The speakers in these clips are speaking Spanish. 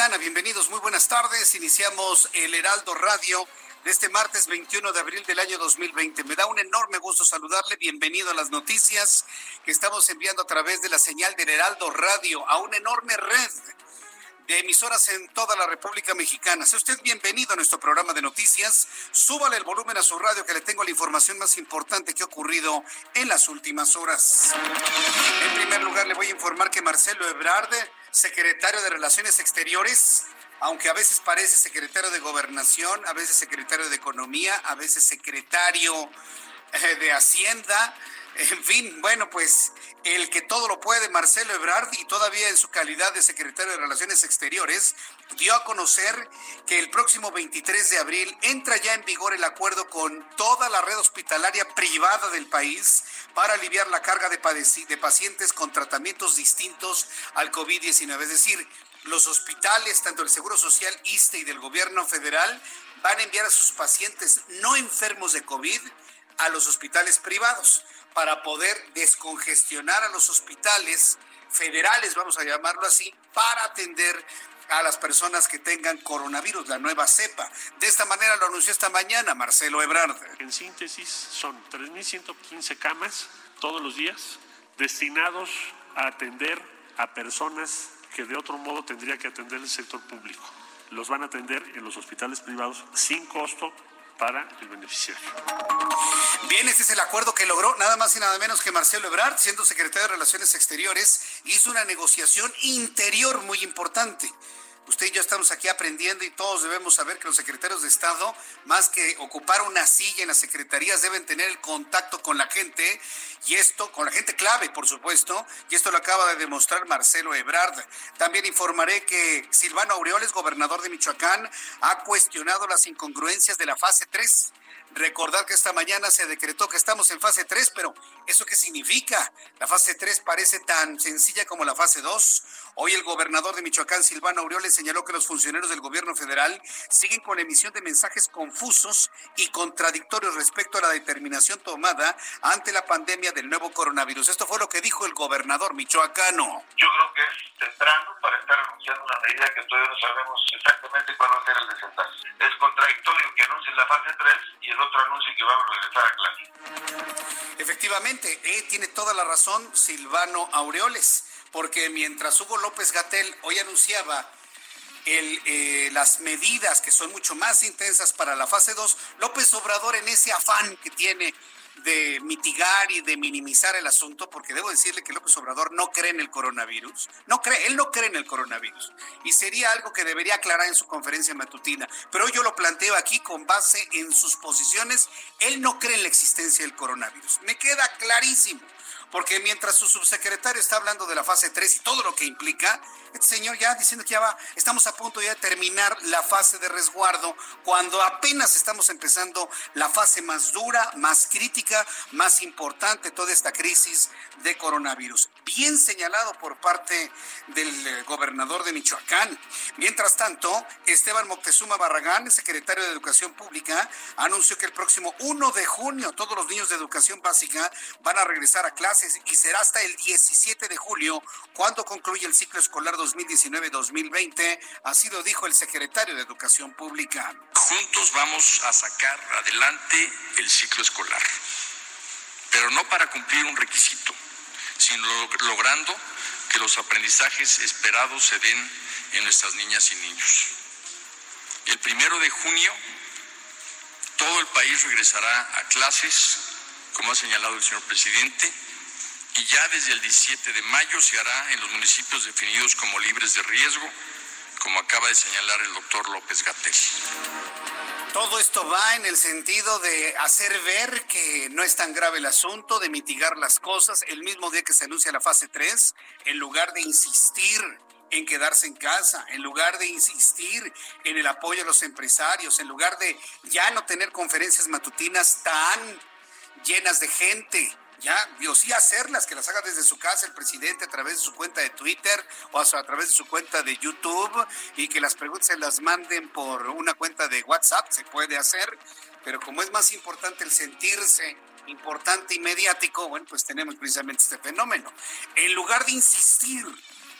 Bienvenidos, muy buenas tardes. Iniciamos el Heraldo Radio de este martes 21 de abril del año 2020. Me da un enorme gusto saludarle. Bienvenido a las noticias que estamos enviando a través de la señal del Heraldo Radio a una enorme red de emisoras en toda la República Mexicana. Sea usted bienvenido a nuestro programa de noticias. Súbale el volumen a su radio que le tengo la información más importante que ha ocurrido en las últimas horas. En primer lugar, le voy a informar que Marcelo Ebrard, secretario de Relaciones Exteriores, aunque a veces parece secretario de Gobernación, a veces secretario de Economía, a veces secretario eh, de Hacienda, en fin, bueno, pues el que todo lo puede, Marcelo Ebrard, y todavía en su calidad de secretario de Relaciones Exteriores, dio a conocer que el próximo 23 de abril entra ya en vigor el acuerdo con toda la red hospitalaria privada del país para aliviar la carga de, de pacientes con tratamientos distintos al COVID-19. Es decir, los hospitales, tanto el Seguro Social ISTE y del gobierno federal, van a enviar a sus pacientes no enfermos de COVID a los hospitales privados para poder descongestionar a los hospitales federales, vamos a llamarlo así, para atender a las personas que tengan coronavirus, la nueva cepa. De esta manera lo anunció esta mañana Marcelo Ebrard. En síntesis, son 3.115 camas todos los días destinados a atender a personas que de otro modo tendría que atender el sector público. Los van a atender en los hospitales privados sin costo para el beneficiario. Bien, este es el acuerdo que logró nada más y nada menos que Marcelo Ebrard, siendo secretario de Relaciones Exteriores, hizo una negociación interior muy importante. Usted y yo estamos aquí aprendiendo y todos debemos saber que los secretarios de Estado, más que ocupar una silla en las secretarías, deben tener el contacto con la gente y esto, con la gente clave, por supuesto, y esto lo acaba de demostrar Marcelo Ebrard. También informaré que Silvano Aureoles, gobernador de Michoacán, ha cuestionado las incongruencias de la fase 3 Recordar que esta mañana se decretó que estamos en fase 3, pero ¿eso qué significa? La fase 3 parece tan sencilla como la fase 2. Hoy el gobernador de Michoacán, Silvano Aureoles, señaló que los funcionarios del gobierno federal siguen con emisión de mensajes confusos y contradictorios respecto a la determinación tomada ante la pandemia del nuevo coronavirus. Esto fue lo que dijo el gobernador michoacano. Yo creo que es temprano para estar anunciando una medida que todavía no sabemos exactamente cuál va a ser el desenlace. Es contradictorio que anuncien la fase 3 y el otro anuncio que vamos a regresar a clase. Efectivamente, eh, tiene toda la razón Silvano Aureoles, porque mientras Hugo López Gatel hoy anunciaba el, eh, las medidas que son mucho más intensas para la fase 2, López Obrador en ese afán que tiene de mitigar y de minimizar el asunto, porque debo decirle que López Obrador no cree en el coronavirus, no cree, él no cree en el coronavirus, y sería algo que debería aclarar en su conferencia matutina, pero yo lo planteo aquí con base en sus posiciones, él no cree en la existencia del coronavirus, me queda clarísimo, porque mientras su subsecretario está hablando de la fase 3 y todo lo que implica, este señor ya diciendo que ya va, estamos a punto de terminar la fase de resguardo, cuando apenas estamos empezando la fase más dura, más crítica, más importante, toda esta crisis de coronavirus. Bien señalado por parte del eh, gobernador de Michoacán. Mientras tanto, Esteban Moctezuma Barragán, secretario de Educación Pública, anunció que el próximo 1 de junio todos los niños de educación básica van a regresar a clases y será hasta el 17 de julio cuando concluye el ciclo escolar 2019-2020. Así lo dijo el secretario de Educación Pública. Juntos vamos a sacar adelante el ciclo escolar, pero no para cumplir un requisito, sino logrando que los aprendizajes esperados se den en nuestras niñas y niños. El primero de junio, todo el país regresará a clases, como ha señalado el señor presidente, y ya desde el 17 de mayo se hará en los municipios definidos como libres de riesgo, como acaba de señalar el doctor López Gatel. Todo esto va en el sentido de hacer ver que no es tan grave el asunto, de mitigar las cosas el mismo día que se anuncia la fase 3, en lugar de insistir en quedarse en casa, en lugar de insistir en el apoyo a los empresarios, en lugar de ya no tener conferencias matutinas tan llenas de gente, ya, Dios, sí hacerlas, que las haga desde su casa el presidente a través de su cuenta de Twitter o a, través de su cuenta de YouTube y que las preguntas se las manden por una cuenta de WhatsApp, se puede hacer, pero como es más importante el sentirse importante y mediático, bueno, pues tenemos precisamente este fenómeno. En lugar de insistir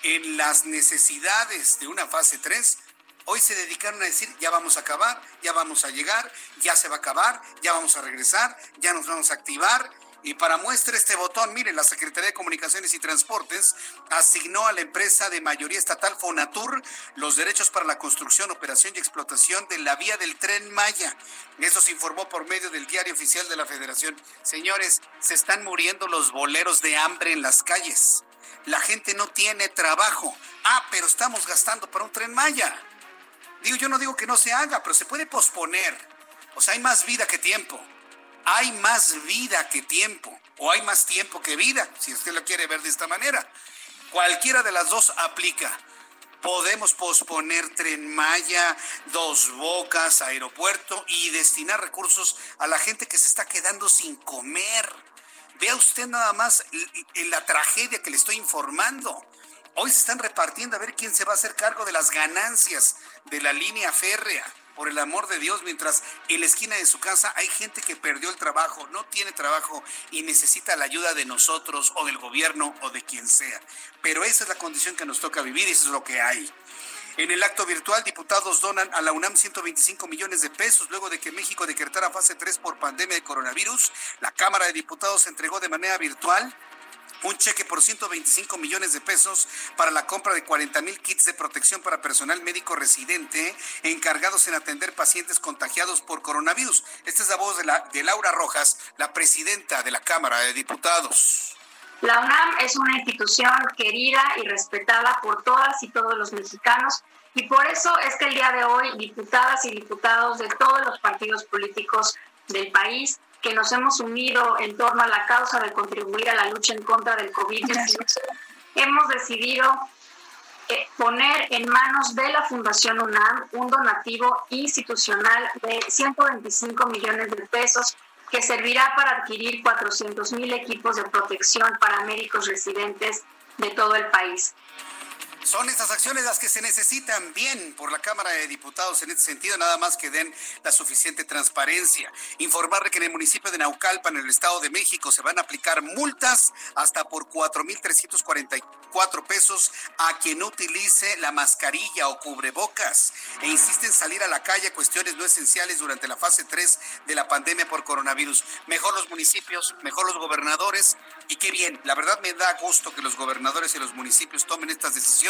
en las necesidades de una fase 3, hoy se dedicaron a decir, ya vamos a acabar, ya vamos a llegar, ya se va a acabar, ya vamos a regresar, ya nos vamos a activar y para muestra este botón, miren, la Secretaría de Comunicaciones y Transportes asignó a la empresa de mayoría estatal Fonatur los derechos para la construcción, operación y explotación de la vía del tren Maya. Eso se informó por medio del diario oficial de la Federación. Señores, se están muriendo los boleros de hambre en las calles. La gente no tiene trabajo. Ah, pero estamos gastando para un tren Maya. Digo, yo no digo que no se haga, pero se puede posponer. O sea, hay más vida que tiempo hay más vida que tiempo, o hay más tiempo que vida, si usted lo quiere ver de esta manera. Cualquiera de las dos aplica. Podemos posponer tren Maya, dos bocas, aeropuerto y destinar recursos a la gente que se está quedando sin comer. Vea usted nada más la tragedia que le estoy informando. Hoy se están repartiendo a ver quién se va a hacer cargo de las ganancias de la línea férrea por el amor de Dios, mientras en la esquina de su casa hay gente que perdió el trabajo, no tiene trabajo y necesita la ayuda de nosotros o del gobierno o de quien sea. Pero esa es la condición que nos toca vivir y eso es lo que hay. En el acto virtual, diputados donan a la UNAM 125 millones de pesos luego de que México decretara fase 3 por pandemia de coronavirus. La Cámara de Diputados entregó de manera virtual un cheque por 125 millones de pesos para la compra de 40 mil kits de protección para personal médico residente encargados en atender pacientes contagiados por coronavirus. Esta es la voz de, la, de Laura Rojas, la presidenta de la Cámara de Diputados. La UNAM es una institución querida y respetada por todas y todos los mexicanos y por eso es que el día de hoy diputadas y diputados de todos los partidos políticos del país que nos hemos unido en torno a la causa de contribuir a la lucha en contra del COVID-19, hemos decidido eh, poner en manos de la Fundación UNAM un donativo institucional de 125 millones de pesos que servirá para adquirir 400 mil equipos de protección para médicos residentes de todo el país. Son estas acciones las que se necesitan bien por la Cámara de Diputados en este sentido, nada más que den la suficiente transparencia. Informarle que en el municipio de Naucalpan, en el Estado de México, se van a aplicar multas hasta por 4.344 pesos a quien utilice la mascarilla o cubrebocas e insiste en salir a la calle a cuestiones no esenciales durante la fase 3 de la pandemia por coronavirus. Mejor los municipios, mejor los gobernadores y qué bien, la verdad me da gusto que los gobernadores y los municipios tomen estas decisiones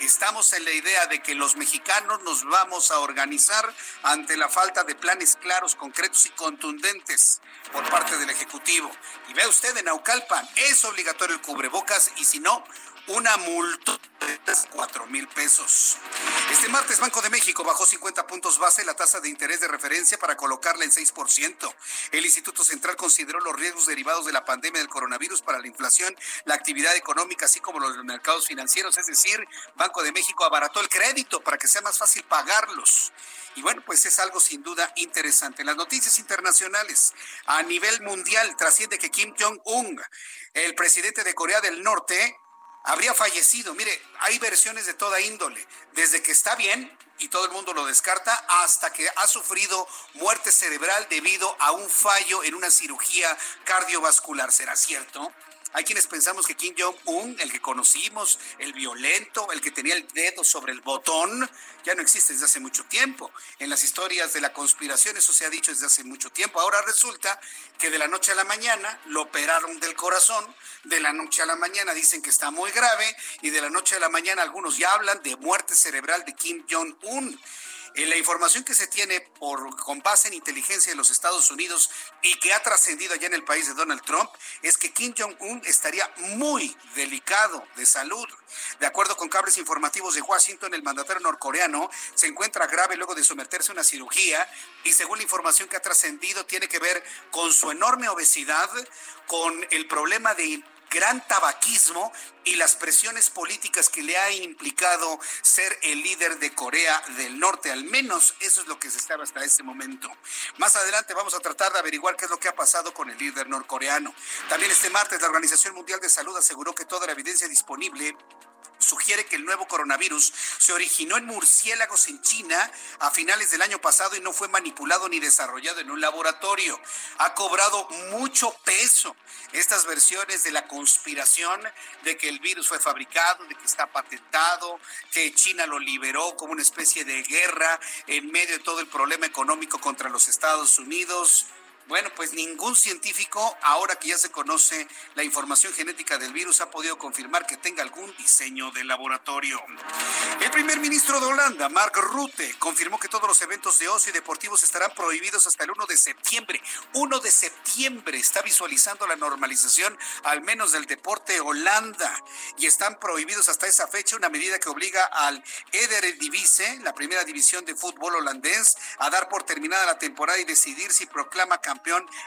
estamos en la idea de que los mexicanos nos vamos a organizar ante la falta de planes claros, concretos y contundentes por parte del Ejecutivo. Y vea usted en Naucalpan, es obligatorio el cubrebocas y si no, una multa de 4 mil pesos. Este martes Banco de México bajó 50 puntos base la tasa de interés de referencia para colocarla en 6%. El Instituto Central consideró los riesgos derivados de la pandemia del coronavirus para la inflación, la actividad económica, así como los mercados financieros. Es decir, Banco de México abarató el crédito para que sea más fácil pagarlos. Y bueno, pues es algo sin duda interesante. En las noticias internacionales, a nivel mundial, trasciende que Kim Jong-un, el presidente de Corea del Norte, habría fallecido. Mire, hay versiones de toda índole, desde que está bien y todo el mundo lo descarta, hasta que ha sufrido muerte cerebral debido a un fallo en una cirugía cardiovascular. ¿Será cierto? Hay quienes pensamos que Kim Jong-un, el que conocimos, el violento, el que tenía el dedo sobre el botón, ya no existe desde hace mucho tiempo. En las historias de la conspiración eso se ha dicho desde hace mucho tiempo. Ahora resulta que de la noche a la mañana lo operaron del corazón, de la noche a la mañana dicen que está muy grave y de la noche a la mañana algunos ya hablan de muerte cerebral de Kim Jong-un. En la información que se tiene por, con base en inteligencia de los Estados Unidos y que ha trascendido allá en el país de Donald Trump es que Kim Jong-un estaría muy delicado de salud. De acuerdo con cables informativos de Washington, el mandatario norcoreano se encuentra grave luego de someterse a una cirugía y según la información que ha trascendido tiene que ver con su enorme obesidad, con el problema de gran tabaquismo y las presiones políticas que le ha implicado ser el líder de Corea del Norte. Al menos eso es lo que se estaba hasta ese momento. Más adelante vamos a tratar de averiguar qué es lo que ha pasado con el líder norcoreano. También este martes la Organización Mundial de Salud aseguró que toda la evidencia disponible sugiere que el nuevo coronavirus se originó en murciélagos en China a finales del año pasado y no fue manipulado ni desarrollado en un laboratorio. Ha cobrado mucho peso estas versiones de la conspiración de que el virus fue fabricado, de que está patentado, que China lo liberó como una especie de guerra en medio de todo el problema económico contra los Estados Unidos. Bueno, pues ningún científico, ahora que ya se conoce la información genética del virus, ha podido confirmar que tenga algún diseño de laboratorio. El primer ministro de Holanda, Mark Rutte, confirmó que todos los eventos de ocio y deportivos estarán prohibidos hasta el 1 de septiembre. 1 de septiembre está visualizando la normalización, al menos del deporte Holanda, y están prohibidos hasta esa fecha una medida que obliga al Eredivisie, la primera división de fútbol holandés, a dar por terminada la temporada y decidir si proclama campeón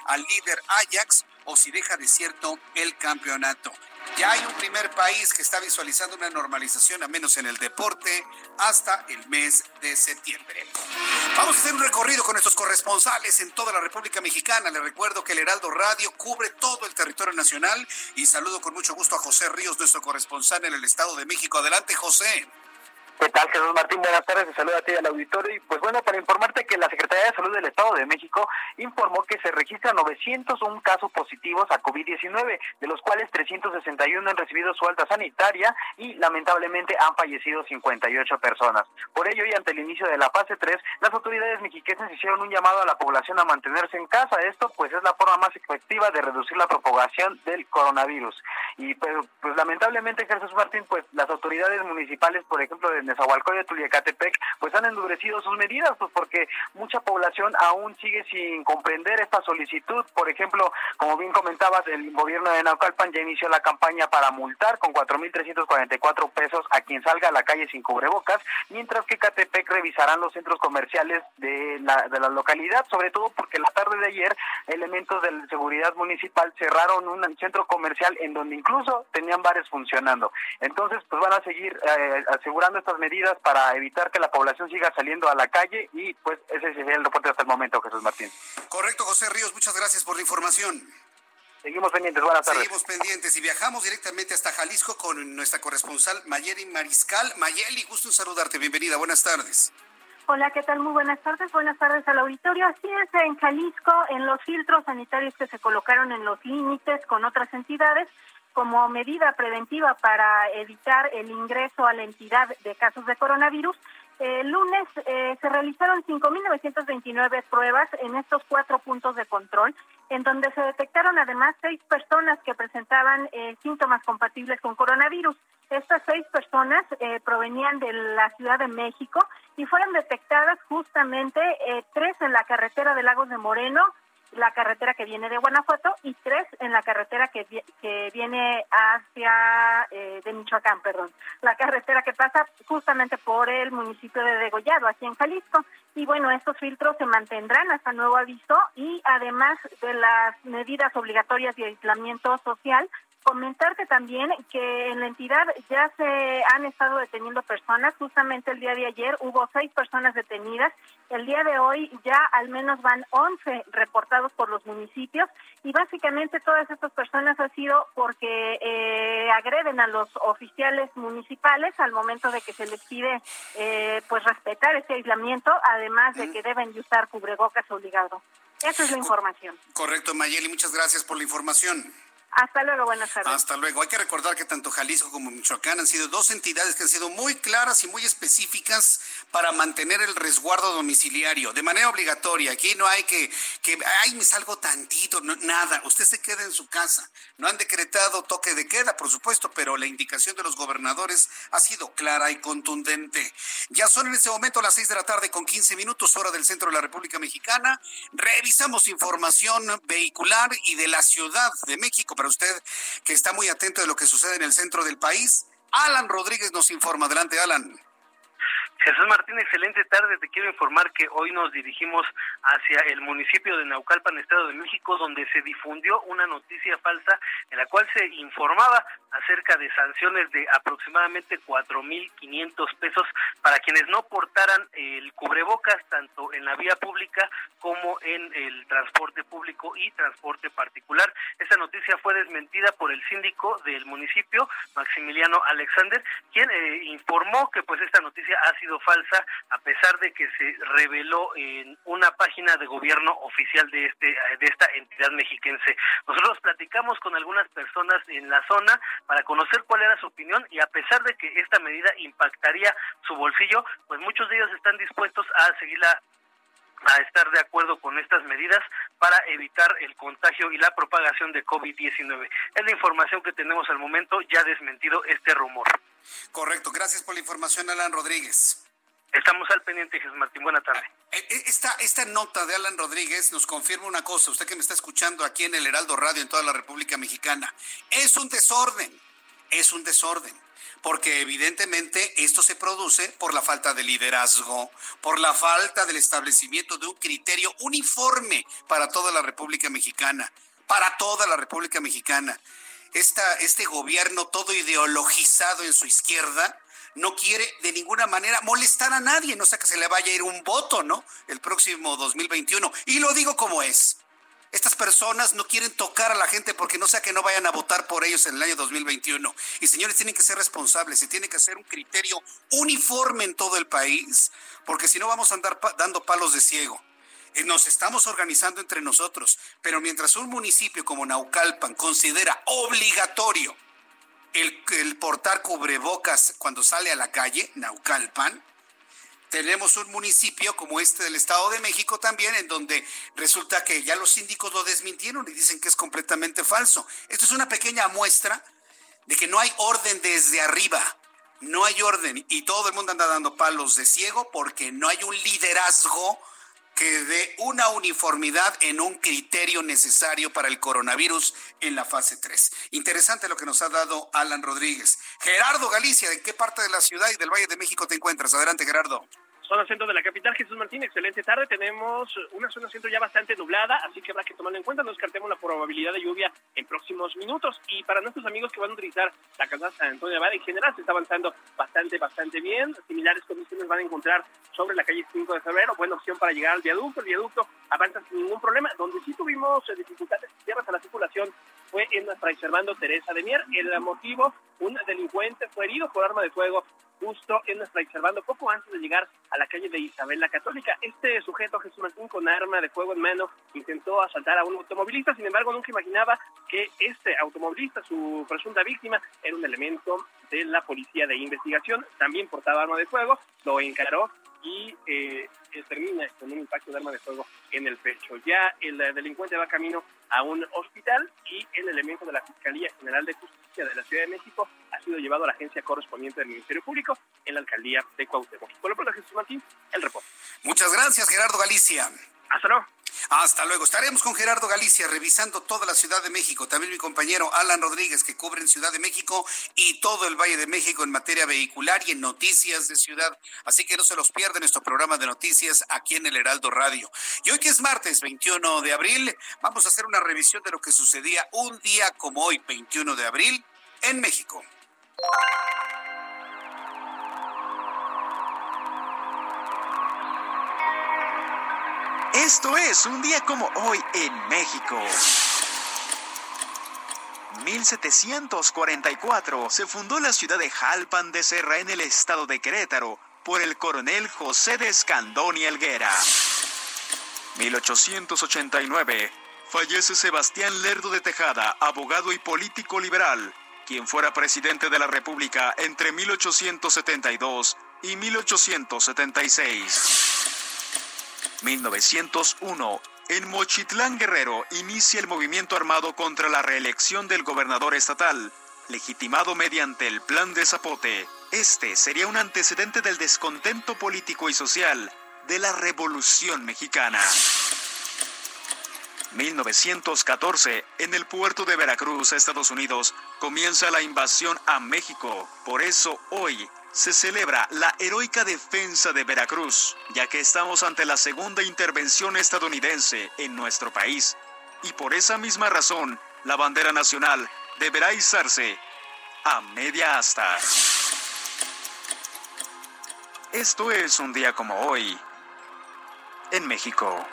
al líder Ajax o si deja desierto el campeonato. Ya hay un primer país que está visualizando una normalización, a menos en el deporte, hasta el mes de septiembre. Vamos a hacer un recorrido con nuestros corresponsales en toda la República Mexicana. Les recuerdo que el Heraldo Radio cubre todo el territorio nacional y saludo con mucho gusto a José Ríos, nuestro corresponsal en el Estado de México. Adelante, José. ¿Qué tal, Jesús Martín? Buenas tardes, te saluda a ti al auditorio. Y pues bueno, para informarte que la Secretaría de Salud del Estado de México informó que se registran 901 casos positivos a COVID-19, de los cuales 361 han recibido su alta sanitaria y lamentablemente han fallecido 58 personas. Por ello, y ante el inicio de la fase 3, las autoridades mexiquenses hicieron un llamado a la población a mantenerse en casa. Esto pues es la forma más efectiva de reducir la propagación del coronavirus. Y pues, pues lamentablemente, Jesús Martín, pues las autoridades municipales, por ejemplo, de Nezahualcóyotl y Ecatepec, pues han endurecido sus medidas, pues porque mucha población aún sigue sin comprender esta solicitud. Por ejemplo, como bien comentabas, el gobierno de Naucalpan ya inició la campaña para multar con 4.344 pesos a quien salga a la calle sin cubrebocas, mientras que Ecatepec revisarán los centros comerciales de la, de la localidad, sobre todo porque la tarde de ayer elementos de seguridad municipal cerraron un centro comercial en donde incluso tenían bares funcionando. Entonces, pues van a seguir eh, asegurando estas medidas para evitar que la población siga saliendo a la calle y pues ese sería el reporte hasta el momento, Jesús Martín. Correcto, José Ríos, muchas gracias por la información. Seguimos pendientes, buenas tardes. Seguimos pendientes y viajamos directamente hasta Jalisco con nuestra corresponsal Mayeli Mariscal. Mayeli, gusto en saludarte, bienvenida, buenas tardes. Hola, ¿qué tal? Muy buenas tardes. Buenas tardes al auditorio. Así es, en Jalisco, en los filtros sanitarios que se colocaron en los límites con otras entidades, como medida preventiva para evitar el ingreso a la entidad de casos de coronavirus, el lunes eh, se realizaron 5.929 pruebas en estos cuatro puntos de control, en donde se detectaron además seis personas que presentaban eh, síntomas compatibles con coronavirus. Estas seis personas eh, provenían de la Ciudad de México y fueron detectadas justamente tres en la carretera de Lagos de Moreno, la carretera que viene de Guanajuato y tres en la carretera que, que viene hacia eh, de Michoacán, perdón, la carretera que pasa justamente por el municipio de Degollado, aquí en Jalisco. Y bueno, estos filtros se mantendrán hasta nuevo aviso y además de las medidas obligatorias de aislamiento social, Comentarte también que en la entidad ya se han estado deteniendo personas. Justamente el día de ayer hubo seis personas detenidas. El día de hoy ya al menos van once reportados por los municipios y básicamente todas estas personas han sido porque eh, agreden a los oficiales municipales al momento de que se les pide eh, pues respetar ese aislamiento, además de que deben usar cubrebocas obligado. Esa es la información. Correcto, Mayeli, muchas gracias por la información. Hasta luego, buenas tardes. Hasta luego. Hay que recordar que tanto Jalisco como Michoacán han sido dos entidades que han sido muy claras y muy específicas para mantener el resguardo domiciliario de manera obligatoria. Aquí no hay que, que ay, me salgo tantito, nada. Usted se queda en su casa. No han decretado toque de queda, por supuesto, pero la indicación de los gobernadores ha sido clara y contundente. Ya son en este momento las seis de la tarde con 15 minutos, hora del centro de la República Mexicana. Revisamos información vehicular y de la Ciudad de México para usted que está muy atento de lo que sucede en el centro del país. Alan Rodríguez nos informa. Adelante, Alan. Jesús Martín, excelente tarde. Te quiero informar que hoy nos dirigimos hacia el municipio de Naucalpan, Estado de México, donde se difundió una noticia falsa en la cual se informaba acerca de sanciones de aproximadamente 4.500 pesos para quienes no portaran el cubrebocas tanto en la vía pública como en el transporte público y transporte particular. Esta noticia fue desmentida por el síndico del municipio, Maximiliano Alexander, quien eh, informó que pues esta noticia ha sido falsa a pesar de que se reveló en una página de gobierno oficial de este de esta entidad mexiquense. Nosotros platicamos con algunas personas en la zona para conocer cuál era su opinión y a pesar de que esta medida impactaría su bolsillo, pues muchos de ellos están dispuestos a seguirla a estar de acuerdo con estas medidas para evitar el contagio y la propagación de COVID-19. Es la información que tenemos al momento, ya desmentido este rumor. Correcto, gracias por la información, Alan Rodríguez. Estamos al pendiente, Jesús Martín. Buena tarde. Eh, eh, esta, esta nota de Alan Rodríguez nos confirma una cosa, usted que me está escuchando aquí en el Heraldo Radio en toda la República Mexicana. Es un desorden, es un desorden porque evidentemente esto se produce por la falta de liderazgo, por la falta del establecimiento de un criterio uniforme para toda la República Mexicana, para toda la República Mexicana. Esta, este gobierno todo ideologizado en su izquierda no quiere de ninguna manera molestar a nadie, no sea que se le vaya a ir un voto, ¿no? El próximo 2021. Y lo digo como es. Estas personas no quieren tocar a la gente porque no sea que no vayan a votar por ellos en el año 2021. Y señores, tienen que ser responsables y tiene que ser un criterio uniforme en todo el país, porque si no vamos a andar dando palos de ciego. Eh, nos estamos organizando entre nosotros, pero mientras un municipio como Naucalpan considera obligatorio el, el portar cubrebocas cuando sale a la calle, Naucalpan, tenemos un municipio como este del Estado de México también, en donde resulta que ya los síndicos lo desmintieron y dicen que es completamente falso. Esto es una pequeña muestra de que no hay orden desde arriba. No hay orden y todo el mundo anda dando palos de ciego porque no hay un liderazgo que dé una uniformidad en un criterio necesario para el coronavirus en la fase 3. Interesante lo que nos ha dado Alan Rodríguez. Gerardo Galicia, ¿de qué parte de la ciudad y del Valle de México te encuentras? Adelante, Gerardo zona centro de la capital. Jesús Martín, excelente tarde. Tenemos una zona centro ya bastante nublada, así que habrá que tomarlo en cuenta. Nos cartemos la probabilidad de lluvia en próximos minutos. Y para nuestros amigos que van a utilizar la casa San Antonio de Abad, en general se está avanzando bastante, bastante bien. Similares condiciones van a encontrar sobre la calle 5 de febrero. Buena opción para llegar al viaducto. El viaducto avanza sin ningún problema. Donde sí tuvimos eh, dificultades cierras a la circulación fue en Fray Servando Teresa de Mier. El motivo, un delincuente fue herido por arma de fuego justo en nuestra observando poco antes de llegar a la calle de Isabel la Católica. Este sujeto, Jesús Martín, con arma de fuego en mano, intentó asaltar a un automovilista, sin embargo, nunca imaginaba que este automovilista, su presunta víctima, era un elemento de la policía de investigación, también portaba arma de fuego, lo encaró y eh, termina con un impacto de arma de fuego en el pecho. Ya el delincuente va camino a un hospital y el elemento de la Fiscalía General de Justicia de la Ciudad de México ha sido llevado a la agencia correspondiente del Ministerio Público en la alcaldía de Cuauhtémoc. Por lo pronto, Jesús Martín, el reporte. Muchas gracias, Gerardo Galicia. Hasta luego. Hasta luego. Estaremos con Gerardo Galicia revisando toda la Ciudad de México. También mi compañero Alan Rodríguez, que cubre en Ciudad de México y todo el Valle de México en materia vehicular y en noticias de ciudad. Así que no se los pierdan nuestro programa de noticias aquí en el Heraldo Radio. Y hoy que es martes 21 de abril, vamos a hacer una revisión de lo que sucedía un día como hoy, 21 de abril, en México. Esto es un día como hoy en México. 1744 se fundó la ciudad de Jalpan de Serra en el estado de Querétaro por el coronel José de Escandón y Elguera. 1889 fallece Sebastián Lerdo de Tejada, abogado y político liberal, quien fuera presidente de la República entre 1872 y 1876. 1901. En Mochitlán Guerrero inicia el movimiento armado contra la reelección del gobernador estatal, legitimado mediante el Plan de Zapote. Este sería un antecedente del descontento político y social de la Revolución Mexicana. 1914, en el puerto de Veracruz, Estados Unidos, comienza la invasión a México. Por eso hoy se celebra la heroica defensa de Veracruz, ya que estamos ante la segunda intervención estadounidense en nuestro país. Y por esa misma razón, la bandera nacional deberá izarse a media asta. Esto es un día como hoy en México.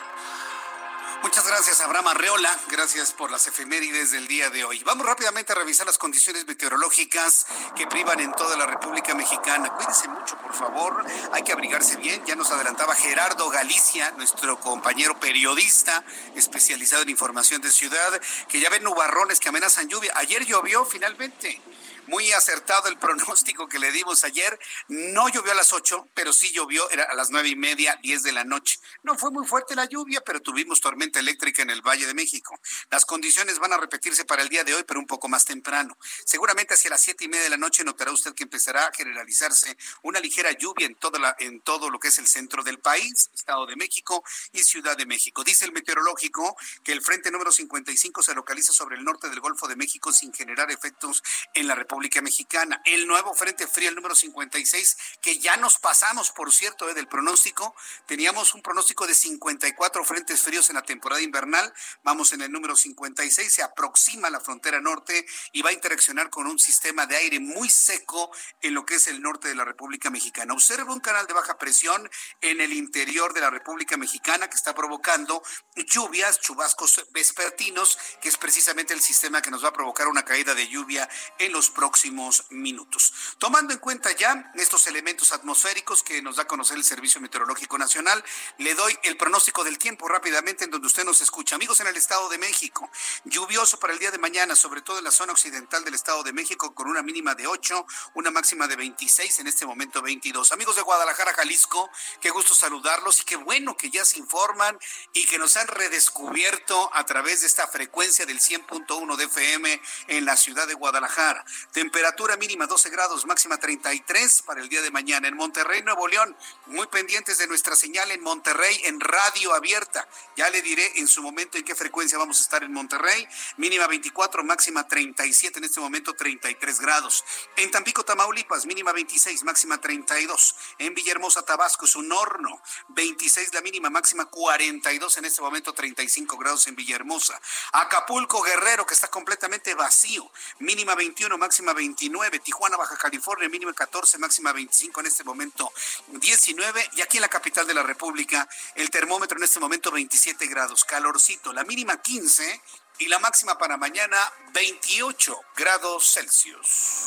Muchas gracias, Abraham Arreola. Gracias por las efemérides del día de hoy. Vamos rápidamente a revisar las condiciones meteorológicas que privan en toda la República Mexicana. Cuídense mucho, por favor. Hay que abrigarse bien. Ya nos adelantaba Gerardo Galicia, nuestro compañero periodista especializado en información de ciudad, que ya ven nubarrones que amenazan lluvia. Ayer llovió finalmente muy acertado el pronóstico que le dimos ayer. No llovió a las 8, pero sí llovió era a las nueve y media, 10 de la noche. No fue muy fuerte la lluvia, pero tuvimos tormenta eléctrica en el Valle de México. Las condiciones van a repetirse para el día de hoy, pero un poco más temprano. Seguramente hacia las siete y media de la noche notará usted que empezará a generalizarse una ligera lluvia en, toda la, en todo lo que es el centro del país, Estado de México y Ciudad de México. Dice el meteorológico que el frente número 55 se localiza sobre el norte del Golfo de México sin generar efectos en la República Mexicana. El nuevo Frente Frío, el número 56, que ya nos pasamos, por cierto, eh, del pronóstico. Teníamos un pronóstico de 54 frentes fríos en la temporada invernal. Vamos en el número 56, se aproxima a la frontera norte y va a interaccionar con un sistema de aire muy seco en lo que es el norte de la República Mexicana. Observa un canal de baja presión en el interior de la República Mexicana que está provocando lluvias, chubascos vespertinos, que es precisamente el sistema que nos va a provocar una caída de lluvia en los próximos próximos minutos. Tomando en cuenta ya estos elementos atmosféricos que nos da a conocer el Servicio Meteorológico Nacional, le doy el pronóstico del tiempo rápidamente en donde usted nos escucha. Amigos en el Estado de México, lluvioso para el día de mañana, sobre todo en la zona occidental del Estado de México, con una mínima de 8, una máxima de 26, en este momento 22. Amigos de Guadalajara, Jalisco, qué gusto saludarlos y qué bueno que ya se informan y que nos han redescubierto a través de esta frecuencia del 100.1 de FM en la ciudad de Guadalajara. Temperatura mínima 12 grados, máxima 33 para el día de mañana. En Monterrey, Nuevo León, muy pendientes de nuestra señal en Monterrey en radio abierta. Ya le diré en su momento en qué frecuencia vamos a estar en Monterrey. Mínima 24, máxima 37, en este momento 33 grados. En Tampico, Tamaulipas, mínima 26, máxima 32. En Villahermosa, Tabasco, es un horno. 26 la mínima, máxima 42, en este momento 35 grados en Villahermosa. Acapulco, Guerrero, que está completamente vacío. Mínima 21, máxima 29, Tijuana, Baja California, mínima 14, máxima 25, en este momento 19, y aquí en la capital de la República, el termómetro en este momento 27 grados, calorcito, la mínima 15 y la máxima para mañana 28 grados Celsius.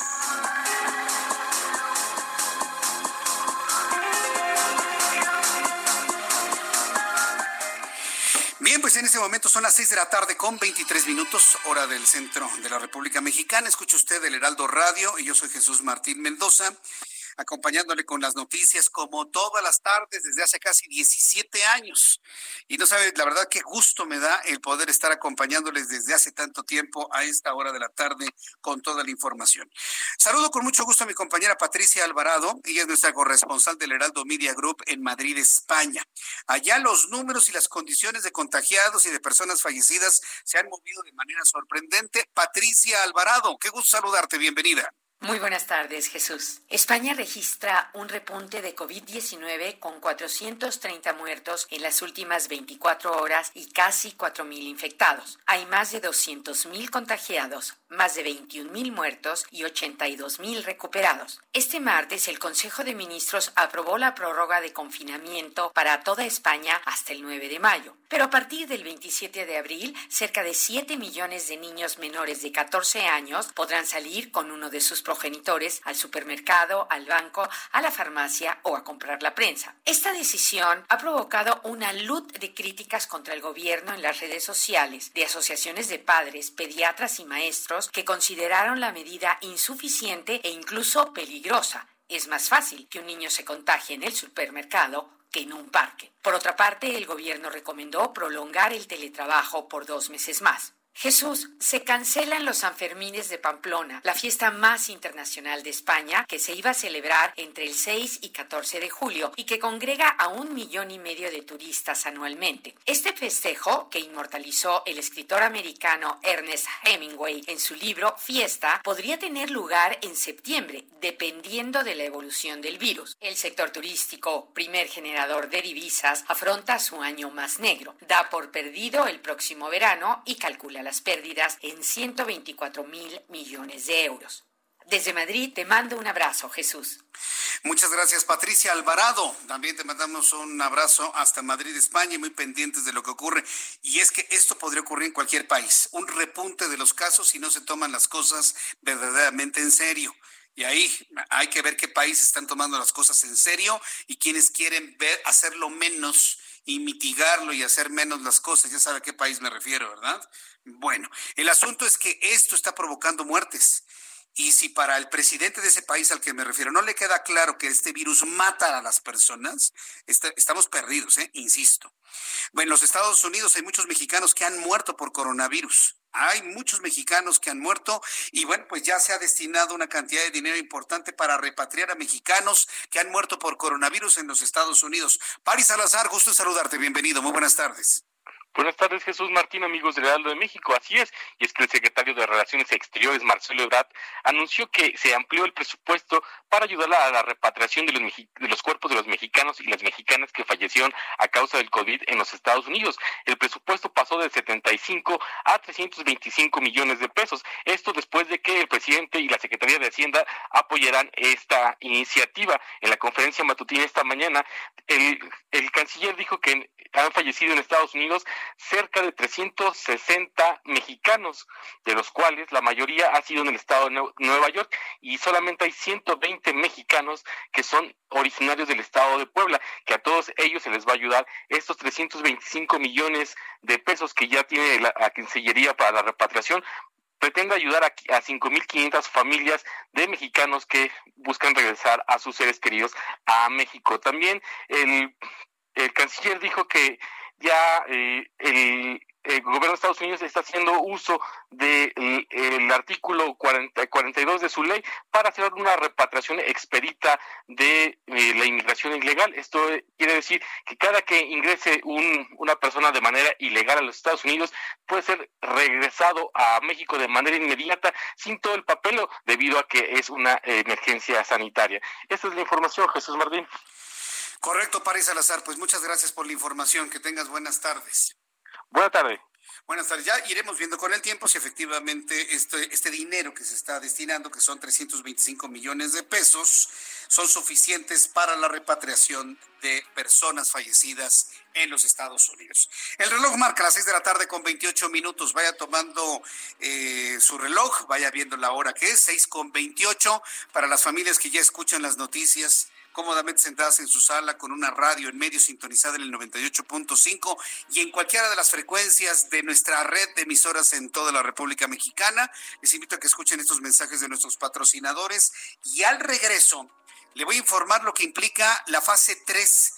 Bien, pues en este momento son las 6 de la tarde con 23 minutos, hora del centro de la República Mexicana. Escucha usted el Heraldo Radio y yo soy Jesús Martín Mendoza acompañándole con las noticias como todas las tardes desde hace casi 17 años. Y no sabe, la verdad, qué gusto me da el poder estar acompañándoles desde hace tanto tiempo a esta hora de la tarde con toda la información. Saludo con mucho gusto a mi compañera Patricia Alvarado, ella es nuestra corresponsal del Heraldo Media Group en Madrid, España. Allá los números y las condiciones de contagiados y de personas fallecidas se han movido de manera sorprendente. Patricia Alvarado, qué gusto saludarte, bienvenida. Muy buenas tardes, Jesús. España registra un repunte de COVID-19 con 430 muertos en las últimas 24 horas y casi 4.000 infectados. Hay más de 200.000 contagiados, más de 21.000 muertos y 82.000 recuperados. Este martes, el Consejo de Ministros aprobó la prórroga de confinamiento para toda España hasta el 9 de mayo. Pero a partir del 27 de abril, cerca de 7 millones de niños menores de 14 años podrán salir con uno de sus progenitores al supermercado, al banco, a la farmacia o a comprar la prensa. Esta decisión ha provocado una luz de críticas contra el gobierno en las redes sociales de asociaciones de padres, pediatras y maestros que consideraron la medida insuficiente e incluso peligrosa. Es más fácil que un niño se contagie en el supermercado que en un parque. Por otra parte, el gobierno recomendó prolongar el teletrabajo por dos meses más. Jesús, se cancelan los Sanfermines de Pamplona, la fiesta más internacional de España que se iba a celebrar entre el 6 y 14 de julio y que congrega a un millón y medio de turistas anualmente. Este festejo, que inmortalizó el escritor americano Ernest Hemingway en su libro Fiesta, podría tener lugar en septiembre, dependiendo de la evolución del virus. El sector turístico, primer generador de divisas, afronta su año más negro. Da por perdido el próximo verano y calcula las pérdidas en 124 mil millones de euros. Desde Madrid te mando un abrazo, Jesús. Muchas gracias, Patricia Alvarado. También te mandamos un abrazo hasta Madrid, España, muy pendientes de lo que ocurre. Y es que esto podría ocurrir en cualquier país. Un repunte de los casos si no se toman las cosas verdaderamente en serio. Y ahí hay que ver qué países están tomando las cosas en serio y quienes quieren hacerlo menos y mitigarlo y hacer menos las cosas. Ya sabe a qué país me refiero, ¿verdad? Bueno, el asunto es que esto está provocando muertes. Y si para el presidente de ese país al que me refiero no le queda claro que este virus mata a las personas, estamos perdidos, ¿eh? insisto. Bueno, en los Estados Unidos hay muchos mexicanos que han muerto por coronavirus. Hay muchos mexicanos que han muerto y bueno, pues ya se ha destinado una cantidad de dinero importante para repatriar a mexicanos que han muerto por coronavirus en los Estados Unidos. Paris Salazar, gusto en saludarte. Bienvenido. Muy buenas tardes. Buenas tardes, Jesús Martín, amigos del Heraldo de México. Así es, y es que el secretario de Relaciones Exteriores, Marcelo Ebrard, anunció que se amplió el presupuesto para ayudar a la repatriación de los, cuerpos de los mexicanos y las mexicanas que fallecieron a causa del COVID en los Estados Unidos. El presupuesto pasó de 75 a 325 millones de pesos. Esto después de que el presidente y la Secretaría de Hacienda apoyaran esta iniciativa. En la conferencia matutina esta mañana, el, el canciller dijo que han fallecido en Estados Unidos cerca de 360 mexicanos, de los cuales la mayoría ha sido en el estado de Nueva York y solamente hay 120 mexicanos que son originarios del estado de Puebla, que a todos ellos se les va a ayudar estos 325 millones de pesos que ya tiene la, la Cancillería para la repatriación pretende ayudar a, a 5.500 familias de mexicanos que buscan regresar a sus seres queridos a México. También el, el canciller dijo que ya eh, el, gobierno de Estados Unidos está haciendo uso del de, el artículo 40, 42 de su ley para hacer una repatriación expedita de eh, la inmigración ilegal. Esto quiere decir que cada que ingrese un, una persona de manera ilegal a los Estados Unidos puede ser regresado a México de manera inmediata sin todo el papelo debido a que es una emergencia sanitaria. Esta es la información, Jesús Martín. Correcto, Paris Salazar. Pues muchas gracias por la información. Que tengas buenas tardes. Buenas tardes. Buenas tardes. Ya iremos viendo con el tiempo si efectivamente este, este dinero que se está destinando, que son 325 millones de pesos, son suficientes para la repatriación de personas fallecidas en los Estados Unidos. El reloj marca las 6 de la tarde con 28 minutos. Vaya tomando eh, su reloj, vaya viendo la hora que es, 6 con 28. Para las familias que ya escuchan las noticias cómodamente sentadas en su sala con una radio en medio sintonizada en el 98.5 y en cualquiera de las frecuencias de nuestra red de emisoras en toda la República Mexicana. Les invito a que escuchen estos mensajes de nuestros patrocinadores y al regreso le voy a informar lo que implica la fase 3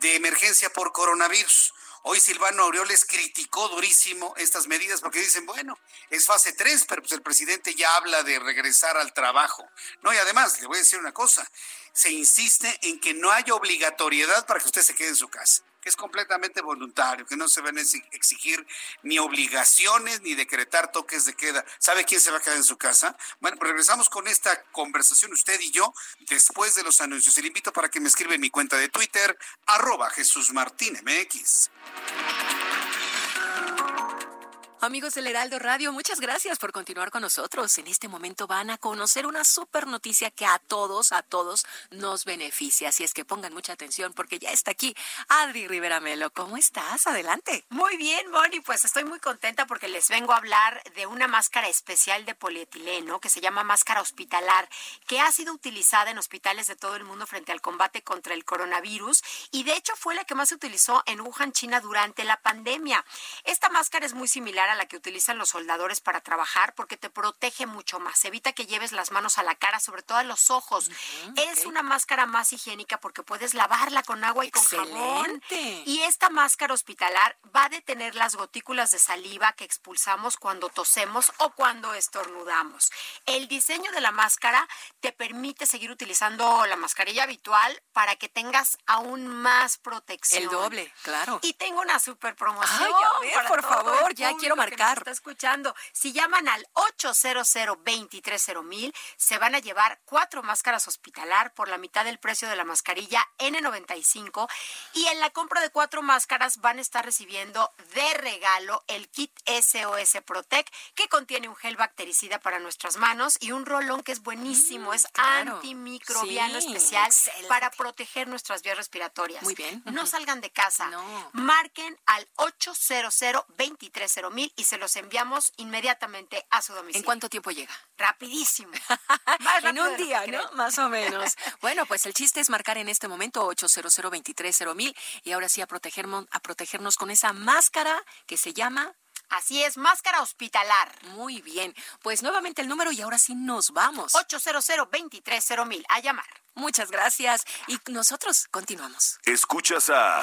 de emergencia por coronavirus. Hoy Silvano Aureoles criticó durísimo estas medidas porque dicen, bueno, es fase 3, pero pues el presidente ya habla de regresar al trabajo. No, y además, le voy a decir una cosa, se insiste en que no haya obligatoriedad para que usted se quede en su casa que es completamente voluntario, que no se van a exigir ni obligaciones ni decretar toques de queda. ¿Sabe quién se va a quedar en su casa? Bueno, pues regresamos con esta conversación usted y yo después de los anuncios. Le invito para que me escriba en mi cuenta de Twitter, arroba Jesús Martín MX. Amigos del Heraldo Radio, muchas gracias por continuar con nosotros. En este momento van a conocer una super noticia que a todos, a todos nos beneficia. Así es que pongan mucha atención porque ya está aquí Adri Rivera Melo. ¿Cómo estás? Adelante. Muy bien, Moni. Pues estoy muy contenta porque les vengo a hablar de una máscara especial de polietileno que se llama máscara hospitalar, que ha sido utilizada en hospitales de todo el mundo frente al combate contra el coronavirus y de hecho fue la que más se utilizó en Wuhan, China durante la pandemia. Esta máscara es muy similar a la que utilizan los soldadores para trabajar porque te protege mucho más. Evita que lleves las manos a la cara, sobre todo a los ojos. es una máscara más higiénica porque puedes lavarla con agua y con jabón. Y esta máscara hospitalar va a detener las gotículas de saliva que expulsamos cuando tosemos o cuando estornudamos. El diseño de la máscara te permite seguir utilizando la mascarilla habitual para que tengas aún más protección. El doble, claro. Y tengo una super promoción. Ay, a ver, por favor, ya quiero marcar. está escuchando. Si llaman al 800 mil se van a llevar cuatro máscaras hospitalar por la mitad del precio de la mascarilla N95 y en la compra de cuatro máscaras van a estar recibiendo de regalo el kit SOS Protect que contiene un gel bactericida para nuestras manos y un rolón que es buenísimo, mm, es antimicrobiano especial para proteger nuestras vías respiratorias. Muy bien. No salgan de casa. Marquen al 800 mil y se los enviamos inmediatamente a su domicilio. ¿En cuánto tiempo llega? Rapidísimo. en un día, ¿no? Más o menos. bueno, pues el chiste es marcar en este momento 800 mil y ahora sí a protegernos, a protegernos con esa máscara que se llama Así es, máscara hospitalar. Muy bien. Pues nuevamente el número y ahora sí nos vamos. 800 mil A llamar. Muchas gracias. Y nosotros continuamos. Escuchas a